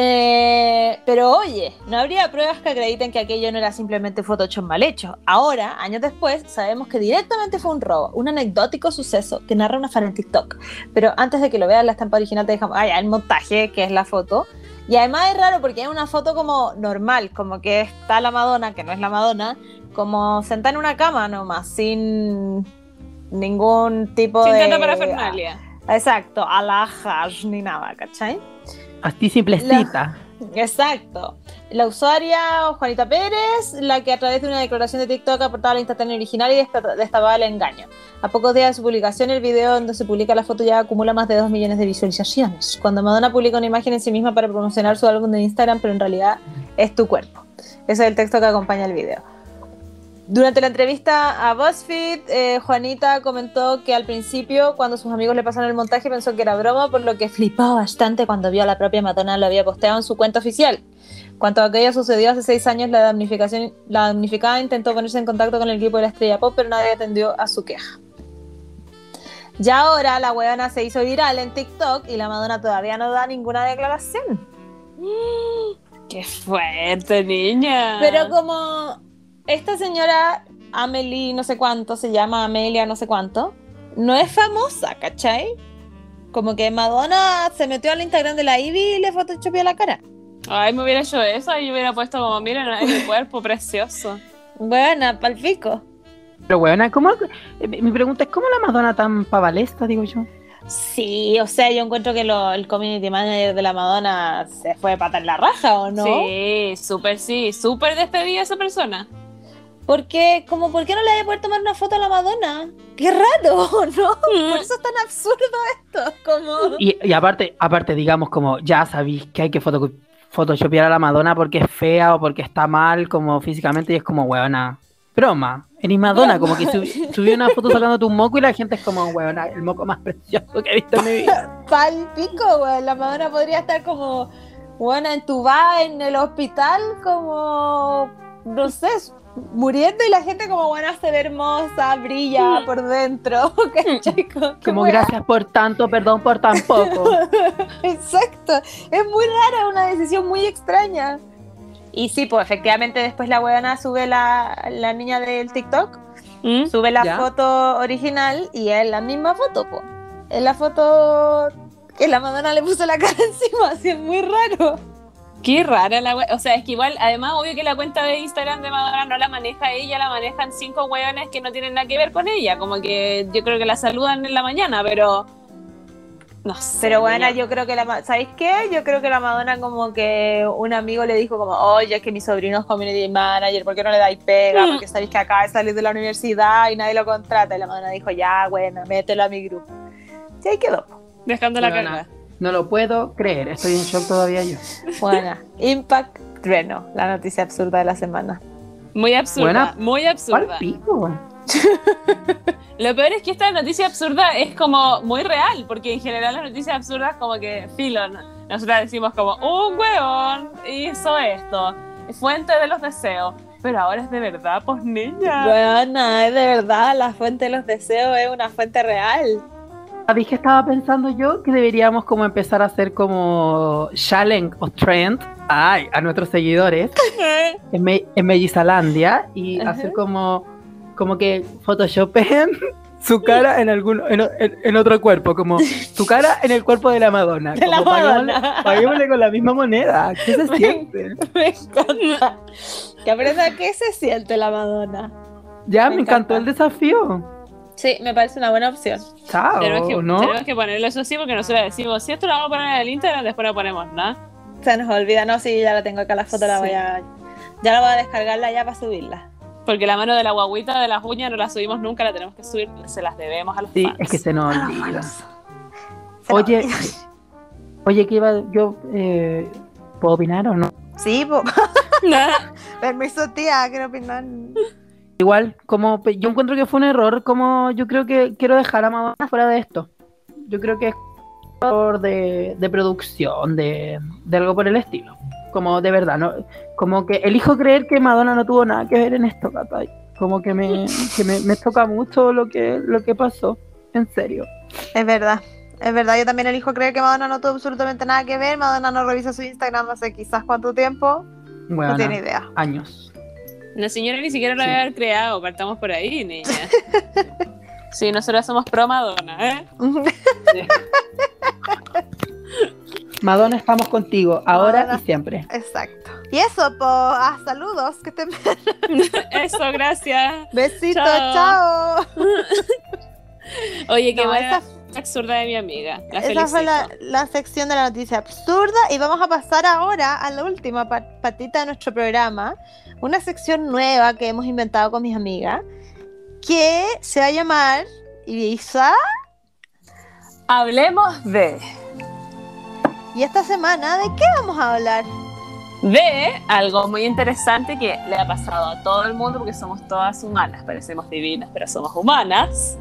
Eh, pero oye, no habría pruebas que acrediten que aquello no era simplemente Photoshop mal hecho. Ahora, años después, sabemos que directamente fue un robo, un anecdótico suceso que narra una fan en TikTok. Pero antes de que lo veas la estampa original, te dejamos, ah, ya, el montaje, que es la foto. Y además es raro porque es una foto como normal, como que está la Madonna, que no es la Madonna, como sentada en una cama nomás, sin ningún tipo Sin de... tanta parafernalia. Exacto, alhajas ni nada, ¿cachai? Así simplecita. Exacto. La usuaria Juanita Pérez, la que a través de una declaración de TikTok aportaba la instantánea original y desta- destapaba el engaño. A pocos días de su publicación, el video donde se publica la foto ya acumula más de 2 millones de visualizaciones. Cuando Madonna publica una imagen en sí misma para promocionar su álbum de Instagram, pero en realidad es tu cuerpo. Ese es el texto que acompaña el video. Durante la entrevista a BuzzFeed, eh, Juanita comentó que al principio, cuando sus amigos le pasaron el montaje, pensó que era broma, por lo que flipó bastante cuando vio a la propia Madonna lo había posteado en su cuenta oficial. Cuanto a aquello sucedió hace seis años, la damnificación, la damnificada intentó ponerse en contacto con el equipo de la estrella pop, pero nadie atendió a su queja. Ya ahora la huevona se hizo viral en TikTok y la Madonna todavía no da ninguna declaración. Qué fuerte, niña. Pero como esta señora Amelie, no sé cuánto, se llama Amelia, no sé cuánto, no es famosa, ¿cachai? Como que Madonna se metió al Instagram de la Ivy y le photoshopeó la cara. Ay, me hubiera hecho eso y hubiera puesto como, miren, es mi cuerpo precioso. Buena, palpico. Pero bueno, ¿cómo? Mi pregunta es, ¿cómo la Madonna tan pavalesta, digo yo? Sí, o sea, yo encuentro que lo- el community manager de la Madonna se fue de pata en la raja, ¿o no? Sí, súper sí, súper despedida esa persona. Porque, como, ¿por qué no le haya poder tomar una foto a la Madonna? Qué raro, ¿no? Por eso es tan absurdo esto, como... Y, y aparte, aparte, digamos, como ya sabéis que hay que foto, photoshopear a la Madonna porque es fea o porque está mal como físicamente y es como, weona, broma. Eres Madonna, como que sub- subí una foto sacándote un moco y la gente es como, weona, el moco más precioso que he visto en mi vida. Pal pico, güey. La Madonna podría estar como, bueno, entubada en el hospital, como, no sé, muriendo y la gente como, bueno, se ve hermosa, brilla por dentro. ¿cachai? Como, qué Como wea. gracias por tanto, perdón por tan poco. Exacto. Es muy rara, una decisión muy extraña. Y sí, pues efectivamente después la weona sube la, la niña del TikTok, ¿Mm? sube la Ya. foto original y es la misma foto, pues. en la foto que la Madonna le puso la cara encima, así es muy raro. Qué rara la. O sea, es que igual, además, obvio que la cuenta de Instagram de Madonna no la maneja ella, la manejan cinco weones que no tienen nada que ver con ella. Como que yo creo que la saludan en la mañana, pero. No sé. Pero bueno, niña. yo creo que la ¿sabéis qué? Yo creo que la Madonna como que un amigo le dijo como, oye, es que mi sobrino es community manager, ¿por qué no le dais pega? Mm. Porque sabéis que acaba de salir de la universidad y nadie lo contrata. Y la Madonna dijo, ya, bueno, mételo a mi grupo. Y ahí quedó. Dejando la Bueno, cagada. No lo puedo creer, estoy en shock todavía yo. Bueno, Impact Reno, la noticia absurda de la semana. Muy absurda. Buena. Muy ¿Cuál absurda. pico? Lo peor es que esta noticia absurda es como muy real, porque en general las noticias absurdas como que filo, ¿no? nosotras decimos como un weón hizo esto, fuente de los deseos, pero ahora es de verdad, pues niña. Bueno, es de verdad, la fuente de los deseos es una fuente real. ¿Sabéis que estaba pensando yo que deberíamos como empezar a hacer como challenge o trend ay, a nuestros seguidores en, Me- en Mellizalandia y Ajá. hacer como, como que photoshopen su cara en algún en, en- en otro cuerpo, como su cara en el cuerpo de la Madonna. De la como Madonna. paguémosle con la misma moneda. ¿Qué se siente? Me encanta. Que aprenda qué se siente la Madonna. Ya, Me me, encantó el desafío. Sí, me parece una buena opción. Chao, tenemos, que, ¿no? tenemos que ponerlo eso sí, porque nosotros decimos, si esto lo vamos a poner en el Instagram, después no ponemos nada. Se nos olvida, no, sí, ya la tengo acá la foto, la voy a. Ya la voy a descargarla ya para subirla. Porque la mano de la guaguita de las uñas no la subimos nunca, la tenemos que subir, se las debemos a los Sí, fans. es que se nos olvida. Se Oye, oye, que iba yo, eh, ¿puedo opinar o no? Sí, po. Permiso, tía, quiero opinar. Igual, como yo encuentro que fue un error, como yo creo que quiero dejar a Madonna fuera de esto. Yo creo que es un error de, de producción, de, de algo por el estilo. Como de verdad, ¿no? Como que elijo creer que Madonna no tuvo nada que ver en esto, ¿cachai? Como que me, que me, me toca mucho lo que, lo que pasó. En serio. Es verdad. Es verdad, yo también elijo creer que Madonna no tuvo absolutamente nada que ver. Madonna no revisa su Instagram hace quizás cuánto tiempo. Bueno, No tiene idea. años. La señora ni siquiera lo Sí. había creado, partamos por ahí, niña. Sí, nosotros somos pro Madonna, ¿eh? Madonna, estamos contigo, ahora Madonna. y siempre. Exacto. Y eso, po. Ah, saludos. Que estén Eso, gracias. Besitos, Chao. chao. Oye, qué No, buena esa- absurda de mi amiga. La Esa fue la, felicito. la sección de la noticia absurda y vamos a pasar ahora a la última pa- patita de nuestro programa, una sección nueva que hemos inventado con mis amigas, que se va a llamar Ibiza Hablemos de. y esta semana ¿de qué vamos a hablar? De algo muy interesante que le ha pasado a todo el mundo porque somos todas humanas. Parecemos divinas, pero somos humanas.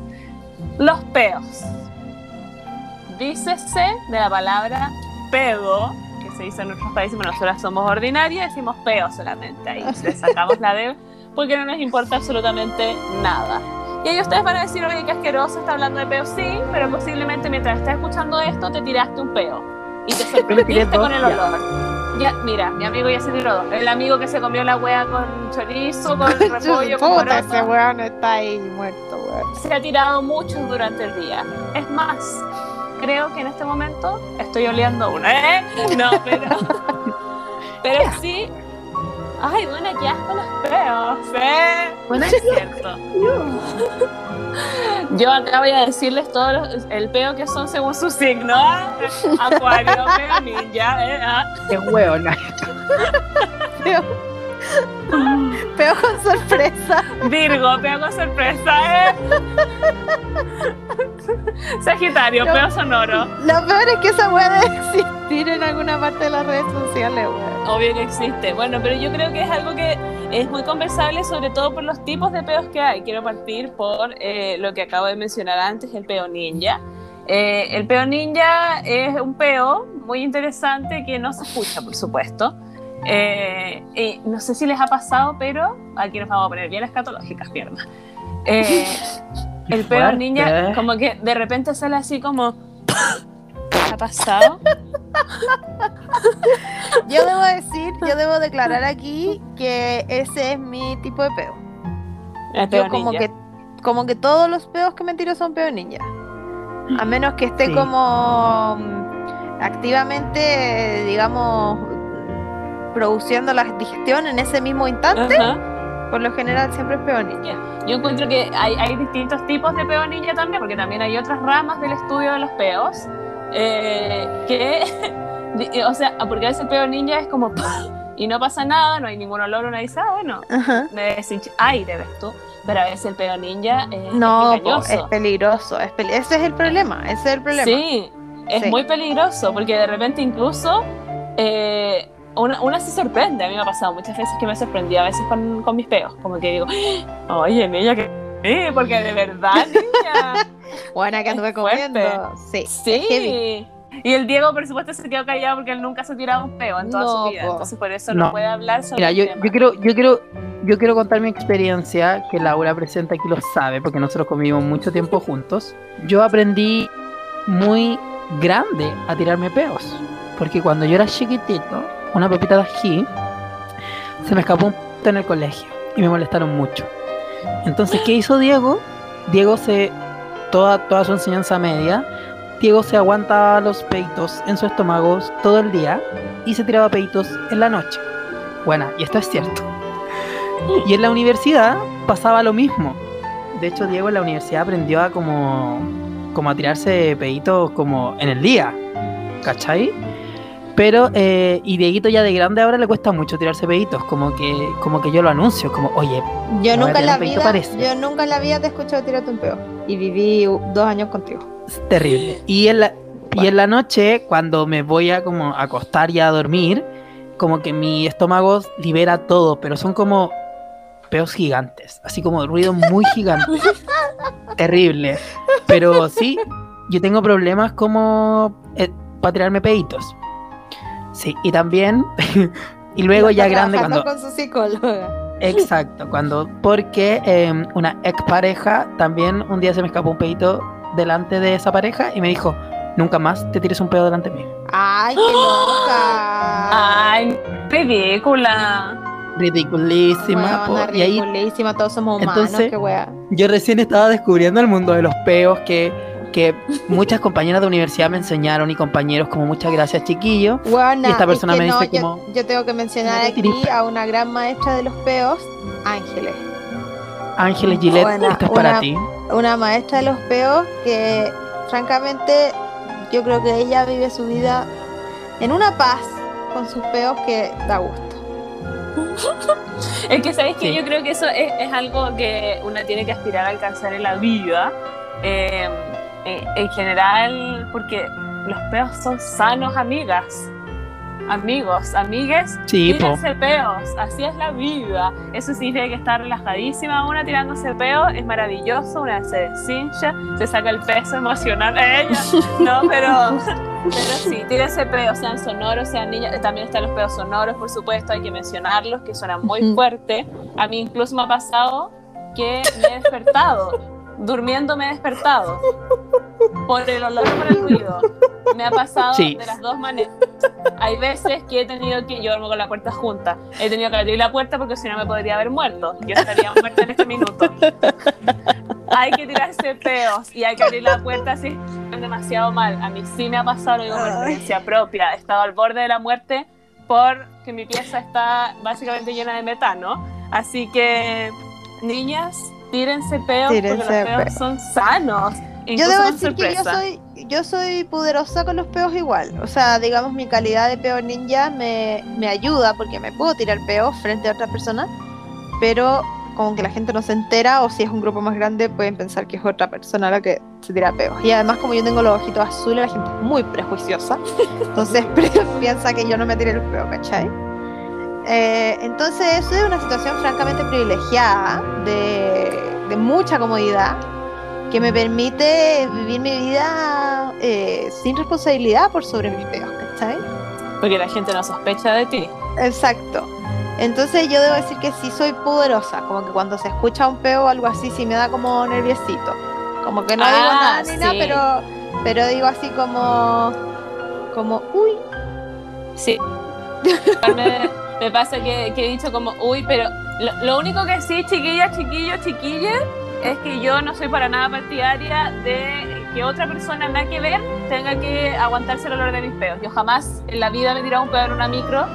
Los peos. Dícese de la palabra pedo, se dice en nuestros países, pero nosotras somos ordinarias, decimos peo solamente. Ahí le sacamos la de porque no nos importa absolutamente nada. Y ahí ustedes van a decir, oye, qué asqueroso está hablando de peo. Sí, pero posiblemente mientras estás escuchando esto te tiraste un peo. Y te sorprendiste con el olor. Ya, mira, mi amigo ya se tiró dos. El amigo que se comió la wea con chorizo, con repollo, con Puta, ese weón está ahí muerto, weón. se ha tirado muchos durante el día. Es más, creo que en este momento estoy oliendo una, ¿eh? No, pero. pero sí. Ay, bueno, qué asco los peos, ¿eh? Bueno, Es cierto. Yo acá voy a decirles todo los- el peo que son según su signo. ¿ah? Acuario, peo ninja, ¿eh? ¿Ah? qué hueona. Pero con sorpresa. Virgo, peo con sorpresa, ¿eh? Sagitario, No. peo sonoro. Lo peor es que esa weá debe existir en alguna parte de las redes sociales. Obvio que existe. Bueno, pero yo creo que es algo que es muy conversable, sobre todo por los tipos de peos que hay. Quiero partir por eh, lo que acabo de mencionar antes, el peo ninja. Eh, el peo ninja es un peo muy interesante que no se escucha, por supuesto. Eh, y no sé si les ha pasado, pero aquí nos vamos a poner bien escatológicas, piernas. Eh, el peo fuerte. ninja, como que de repente sale así como. ¿Qué ha pasado? Yo debo decir, yo debo declarar aquí que ese es mi tipo de peo. El peo Yo como ninja. que, como que todos los peos que me tiro son peo ninja. A menos que esté Sí. como mm, activamente, digamos, produciendo la digestión en ese mismo instante, Ajá. Por lo general siempre es peonilla. Yo encuentro que hay, hay distintos tipos de peonilla también, porque también hay otras ramas del estudio de los peos. eh, que, o sea, porque a veces el peo ninja es como y no pasa nada, no hay ningún olor, uno dice, ah, bueno, Ajá. me desincha aire, ves tú. Pero a veces el peo ninja eh, No, es po, es peligroso. es peli- ese es el problema. Ese es el problema. Sí, es Sí. muy peligroso porque de repente incluso eh, una, una se sorprende. A mí me ha pasado muchas veces que me sorprendí a veces con, con mis peos. Como que digo, oye, niña, que sí, porque de verdad, niña. Buena que anduve comiendo. Sí. Sí. Y el Diego, por supuesto, se quedó callado porque él nunca se ha tirado un peo en toda No, su vida. po. Entonces, por eso no, No. puede hablar sobre Mira, el yo, tema. yo quiero, yo quiero, yo quiero contar mi experiencia, que Laura presente aquí lo sabe, porque nosotros convivimos mucho tiempo juntos. Yo aprendí muy grande a tirarme peos. Porque cuando yo era chiquitito, una pepita de ají, se me escapó un en el colegio y me molestaron mucho. Entonces, ¿qué hizo Diego? Diego se, toda, toda su enseñanza media, Diego se aguanta los peitos en su estómago todo el día y se tiraba peitos en la noche. Bueno, y esto es cierto. Y en la universidad pasaba lo mismo. De hecho, Diego en la universidad aprendió a como, como a tirarse peitos como en el día. ¿Cachai? Pero, eh, y Dieguito ya de grande ahora le cuesta mucho tirarse peitos, como que, como que yo lo anuncio, como, oye, Yo nunca en la vida, parece. yo nunca en la vida te he escuchado tirarte un peo. Y viví dos años contigo. es terrible. Y en la, y en la noche, cuando me voy a como acostar y a dormir, como que mi estómago libera todo, pero son como peos gigantes, así como ruido muy gigante. Terrible. Pero sí, yo tengo problemas como para tirarme peitos. Sí, y también, y luego ya grande cuando... con su psicóloga. Exacto, cuando porque eh, una ex pareja también un día se me escapó un pedito delante de esa pareja y me dijo, nunca más te tires un pedo delante mío. Ay, qué loca. Ay, ridícula. Ridiculísima. po. Huevona, Y ahí ridiculísima, todos somos humanos, Entonces- qué wea. yo recién estaba descubriendo el mundo de los peos que, que muchas compañeras de universidad me enseñaron y compañeros como muchas gracias chiquillo. Y esta es persona que me no, dice yo, como, yo tengo que mencionar "No te tires aquí a una gran maestra de los peos, Ángeles. Ángeles Gillette, Buena, esto es para una- ti. Una maestra de los peos que, francamente, yo creo que ella vive su vida en una paz con sus peos que da gusto. Es que sabéis que Sí. yo creo que eso es, es algo que uno tiene que aspirar a alcanzar en la vida. eh, en, en general, porque los peos son sanos, amigas. Amigos, amigues, Sí, po. tírense peos, así es la vida. Eso significa que está relajadísima una tirándose peos, es maravilloso, una se deshincha, se saca el peso emocional de ella. No, pero, pero sí, tírense peos, sean sonoros, sean niñas. También están los peos sonoros, por supuesto, hay que mencionarlos, que suenan muy fuerte. A mí incluso me ha pasado que me he despertado, durmiendo me he despertado. Por el olor o por el ruido. Me ha pasado Sí. de las dos maneras. Hay veces que he tenido que, yo duermo con la puerta junta, he tenido que abrir la puerta porque si no me podría haber muerto. Yo estaría muerta en este minuto. Hay que tirarse peos y hay que abrir la puerta si están demasiado mal. A mí sí me ha pasado, lo digo por experiencia propia. He estado al borde de la muerte porque mi pieza está básicamente llena de metano. Así que, niñas, tírense peos Tírense porque los peos peos. son sanos. Yo debo decir que yo soy, yo soy poderosa con los peos igual. O sea, digamos, mi calidad de peo ninja me, me ayuda porque me puedo tirar peos frente a otras personas, pero como que la gente no se entera o si es un grupo más grande pueden pensar que es otra persona la que se tira peos. Y además como yo tengo los ojitos azules, la gente es muy prejuiciosa, entonces piensa que yo no me tiré el peo, ¿cachai? Eh, entonces eso es una situación francamente privilegiada, de, de mucha comodidad, que me permite vivir mi vida eh, sin responsabilidad por sobre mis peos, ¿cachai? Porque la gente no sospecha de ti. Exacto. Entonces yo debo decir que sí soy poderosa, como que cuando se escucha un peo o algo así, sí me da como nerviosito. Como que no digo Ah, nada ni nada, sí. pero, pero digo así como, como, uy, Sí. me, me pasa que, que he dicho como, uy, pero lo, lo único que sí, chiquillas, chiquillos, chiquillas, es que yo no soy para nada partidaria de que otra persona nada que ver tenga que aguantarse el olor de mis peos. Yo jamás en la vida me he tirado un pedo en una micro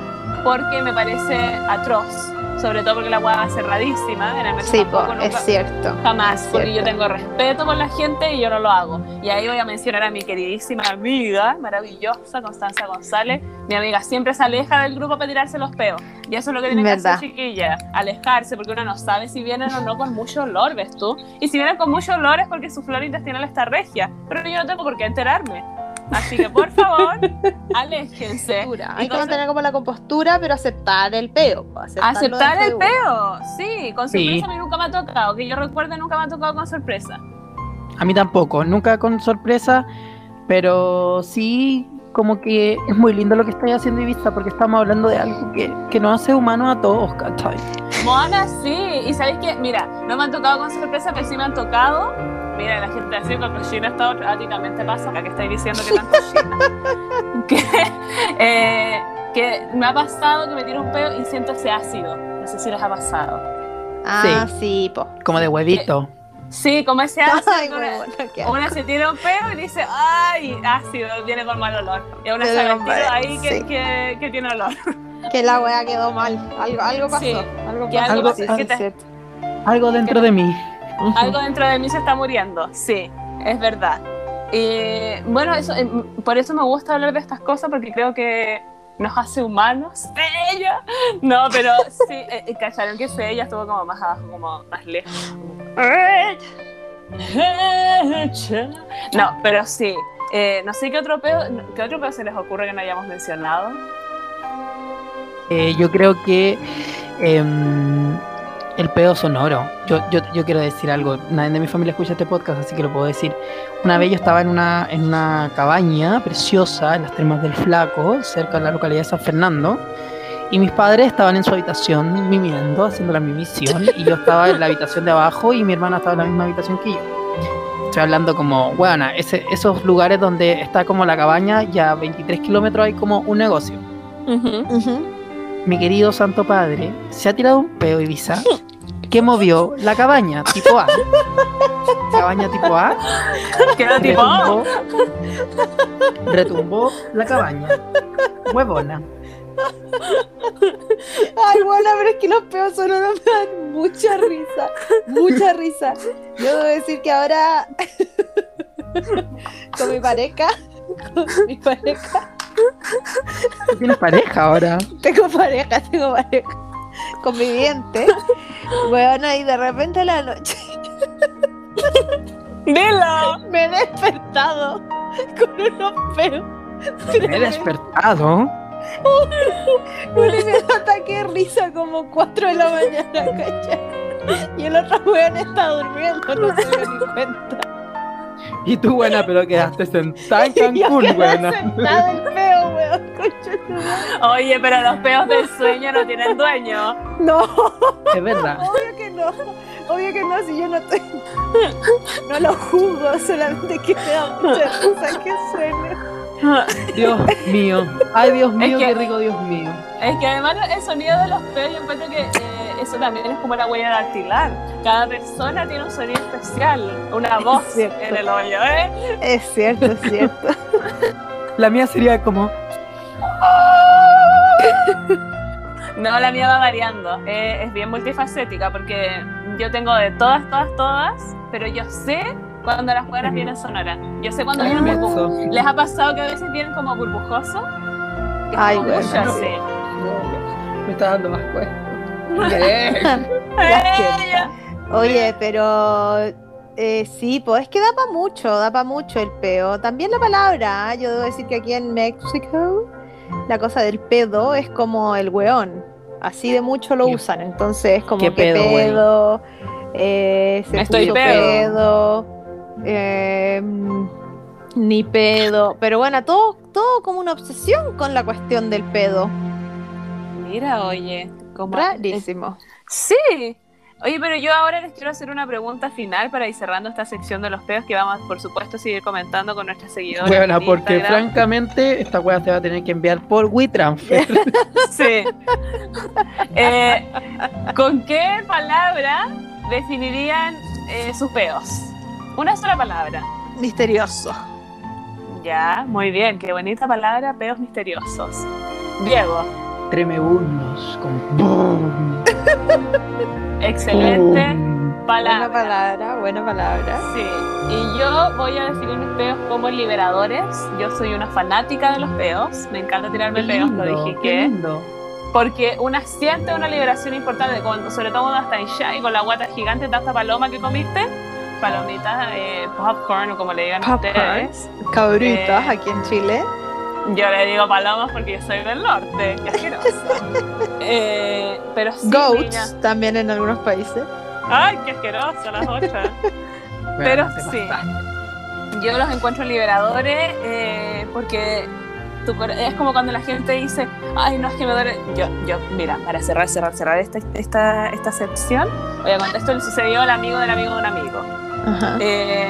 porque me parece atroz. Sobre todo porque la hueá va cerradísima. En el metro Sí, tampoco, po, nunca- es cierto. Jamás, porque yo tengo respeto por la gente y yo no lo hago. Y ahí voy a mencionar a mi queridísima amiga, maravillosa, Constanza González. Mi amiga siempre se aleja del grupo para tirarse los peos. Y eso es lo que tiene que Verdad. hacer chiquilla, alejarse, porque uno no sabe si vienen o no con mucho olor, ¿ves tú? Y si vienen con mucho olor es porque su flora intestinal está regia. Pero yo no tengo por qué enterarme. Así que, por favor, aléjense. Hay que mantener como la compostura, pero aceptar el peo. Aceptar el peo, sí, con Sí. sorpresa a mí nunca me ha tocado, que yo recuerde nunca me ha tocado con sorpresa. A mí tampoco, nunca con sorpresa, pero sí como que es muy lindo lo que estoy haciendo Ibiza porque estamos hablando de algo que, que nos hace humanos a todos, ¿cachai? Moana, sí. Y sabéis que, mira, no me han tocado con sorpresa, pero sí me han tocado. Mira, la gente así con cochina está otra. A ti también te pasa, que estáis diciendo que tan cochina. que, eh, que me ha pasado que me tiro un peo y siento ese ácido. No sé si les ha pasado. Ah, sí, po. Como de huevito. Sí, como ese ácido. Ay, que una, una se tira un peo y dice, ¡ay! Ácido, viene con mal olor. Y a una tiro mal, ahí que, sí. que, que tiene olor. Que la wea quedó mal. Algo, algo pasó. Sí, Algo que pasó. algo sí, pasó. sí, es cierto. Algo dentro de mí. Ujú. Algo dentro de mí se está muriendo, sí, es verdad. Y bueno, eso, eh, por eso me gusta hablar de estas cosas, porque creo que nos hace humanos. ¡Ella! No, pero sí, eh, eh, cacharon que ella estuvo como más abajo, como más lejos. No, pero sí. eh, no sé qué otro pedo, qué otro pedo se les ocurre que no hayamos mencionado. Eh, yo creo que em, el pedo sonoro. Yo, yo, yo quiero decir algo. Nadie de mi familia escucha este podcast, así que lo puedo decir. Una vez yo estaba en una, en una cabaña preciosa en las termas del Flaco, cerca de la localidad de San Fernando. Y mis padres estaban en su habitación mimiendo, haciendo la mimisión. Y yo estaba en la habitación de abajo y mi hermana estaba en la misma habitación que yo. Estoy hablando como, bueno, ese, esos lugares donde está como la cabaña, ya a 23 kilómetros hay como un negocio Ujú. Mi querido Santo Padre se ha tirado un peo Ibiza que movió la cabaña tipo A. Cabaña tipo A. Quedó tipo, Retumbó, retumbó la cabaña. Huevona. Ay, bueno, pero es que los peos sonoros me dan mucha risa. Mucha risa. Yo debo decir que ahora con mi pareja, con mi pareja, ¿Tú tienes pareja ahora? tengo pareja, tengo pareja, conviviente. Bueno, y de repente a la noche dilo. me he despertado con unos peos. Me he despertado. Da ataque de risa como 4 de la mañana, ¿cachai? Y el otro weón está durmiendo, no se dio ni cuenta. Y tú, buena, pero quedaste sentada en Cancún, buena. sentada en peo, weón. Oye, pero los peos del sueño no tienen dueño. No, Es verdad. obvio que no. Obvio que no, si yo no estoy. No lo juzgo, solamente que me da mucha risa que suene. Dios mío. Ay, Dios mío, que- qué rico, Dios mío. Es que además el sonido de los peos, yo encuentro que eh, eso también es como la huella dactilar. Cada persona tiene un sonido especial, una voz cierto. en el hoyo, ¿eh? Es cierto, es cierto. La mía sería como. No, la mía va variando. Eh, es bien multifacética porque yo tengo de todas, todas, todas, pero yo sé cuando las buenas vienen sonoras. Yo sé cuando vienen burbujosos. ¿Les ha pasado que a veces vienen como burbujosos? Es Ay, como bueno, mucho no. así. Me está dando más cuesta. Oye, pero eh, sí, pues es que da para mucho, da para mucho el peo. También la palabra, ¿ah? yo debo decir que aquí en México la cosa del pedo es como el weón. Así de mucho lo ¿Qué- usan, entonces es como que pedo, eh, se Estoy pedo. pedo, eh, mm, ni pedo. Pero bueno, todo, todo como una obsesión con la cuestión del pedo. Mira, oye, como Rarísimo. Sí. Oye, pero yo ahora les quiero hacer una pregunta final para ir cerrando esta sección de los pedos que vamos, por supuesto, a seguir comentando con nuestras seguidoras. Buena, en porque Instagram. francamente esta weá se va a tener que enviar por WeTransfer. Sí. Eh, ¿Con qué palabra definirían eh, sus peos? Una sola palabra. misterioso. Ya, muy bien, qué bonita palabra, peos misteriosos. Diego, Tremebundos. Con boom, excelente boom. palabra. Buena palabra, buena palabra. Sí, y yo voy a definir mis peos como liberadores. Yo soy una fanática de los peos, me encanta tirarme Qué peos, lo lindo, dije qué que. lindo. Porque una siente una liberación importante, cuando, sobre todo cuando está en shy con la guata gigante de esta paloma que comiste. Palomitas, eh, popcorn o como le digan Popcorn. ustedes. Cabritas Eh, aquí en Chile. Yo le digo palomas porque yo soy del norte, qué asquerosa. eh, pero sí, Goats niña. también en algunos países. Ay, qué asquerosa las otras. Pero Bueno, sí. Yo los encuentro liberadores eh, porque tu es como cuando la gente dice, ay, no es que me duele. Yo, yo, mira, para cerrar, cerrar, cerrar esta, esta, esta sección, voy a contar esto le sucedió al amigo del amigo de un amigo. Eh,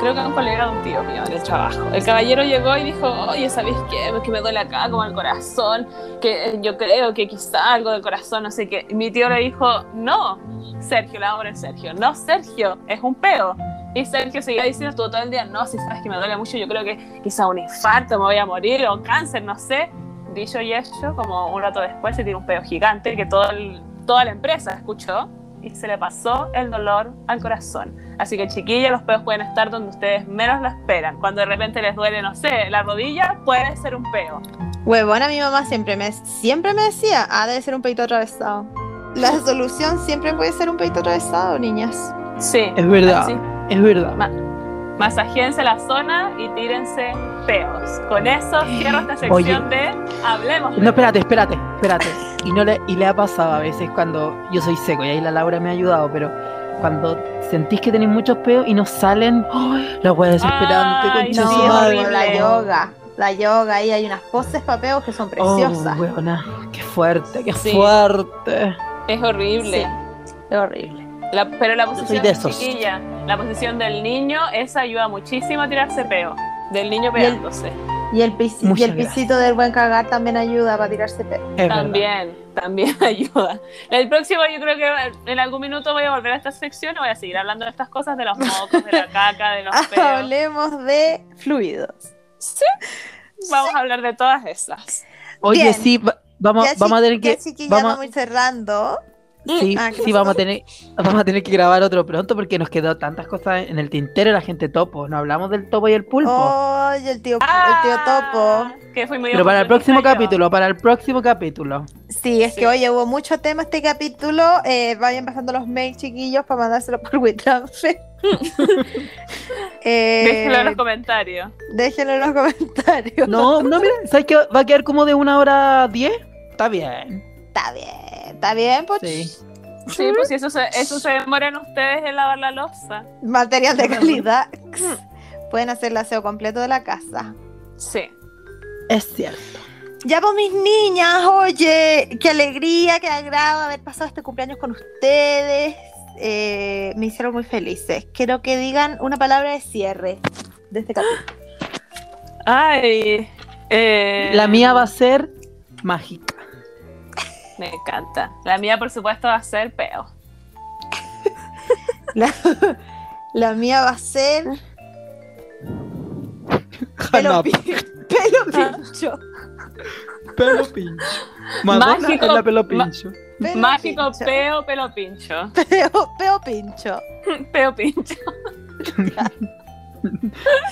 creo que un colega de un tío mío en el trabajo. El caballero llegó y dijo, oye, ¿sabéis qué? Que me duele acá como el corazón, que yo creo que quizá algo del corazón, no sé qué. Y mi tío le dijo, no, Sergio, le vamos a poner Sergio. No, Sergio, es un peo. Y Sergio seguía diciendo todo el día, no, si sabes que me duele mucho, yo creo que quizá un infarto, me voy a morir, o cáncer, no sé. Dicho y hecho, como un rato después se tiró un peo gigante que todo el- toda la empresa escuchó y se le pasó el dolor al corazón. Así que chiquillos, los peos pueden estar donde ustedes menos lo esperan. Cuando de repente les duele, no sé, la rodilla, puede ser un peo. Huevona, mi mamá siempre me, siempre me decía, ah, debe ser un peito atravesado. La solución siempre puede ser un peito atravesado, niñas. Sí. Es verdad, así. es verdad. Ma- Masajéense la zona y tírense peos. Con eso cierro esta sección de Hablemos. de No, espérate, espérate, espérate. Y, no le, y le ha pasado a veces cuando yo soy seco y ahí la Laura me ha ayudado, pero cuando sentís que tenéis muchos peos y no salen, ¡ay! la wea desesperante, Ay, no, horrible. la yoga. La yoga, ahí hay unas poses papeos que son preciosas. Oh, weona, qué fuerte, qué Sí. fuerte. Es horrible. Sí. Es horrible. La- pero la posición de esos. chiquilla, la posición del niño, esa ayuda muchísimo a tirarse peo. Del niño pegándose. Y el, pis- y Muchas el pisito del buen cagar también ayuda para tirarse peo. Es verdad. También, también ayuda. El próximo, yo creo que en algún minuto voy a volver a esta sección y voy a seguir hablando de estas cosas, de los mocos, de la caca, de los peos. Hablemos de fluidos. Sí. Vamos a hablar de todas esas. Oye, Bien. sí, va- vamos, Ya, vamos a tener que. ya, Vamos, vamos a ir cerrando. Sí, Ah, ¿qué sí, vamos a tener, vamos a tener que grabar otro pronto porque nos quedó tantas cosas en el tintero la gente topo. No hablamos del topo y el pulpo. Oye, el tío, el tío Topo. Que fui muy pero para el próximo capítulo, para el próximo capítulo. Sí, es Sí. que oye, hubo mucho tema este capítulo. Eh, vayan pasando los mails, chiquillos, para mandárselo por WeTransfer. eh, Déjenlo en los comentarios. déjenlo en los comentarios. No, no, mira, ¿sabes que va a quedar como de una hora diez? Está bien. Está bien, está bien, pues. Sí. Sí, pues si eso se, eso se demoran ustedes en lavar la losa. Material de calidad. Pueden hacer el aseo completo de la casa. Sí. Es cierto. Ya pues mis niñas, oye, qué alegría, qué agrado haber pasado este cumpleaños con ustedes. Eh, me hicieron muy felices. Quiero que digan una palabra de cierre de este capítulo. Ay. eh, La mía va a ser mágica. Me encanta. La mía, por supuesto, va a ser peo. La, la mía va a ser pelo, Hanap, pi- pelo pincho. pelo pincho. Madonna Mágico, la pelo pincho. Pelo Mágico pincho. peo, pelo pincho. Peo, peo pincho. Peo pincho.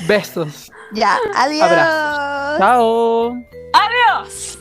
Besos. Ya, adiós. Abrazos. Chao. ¡Adiós!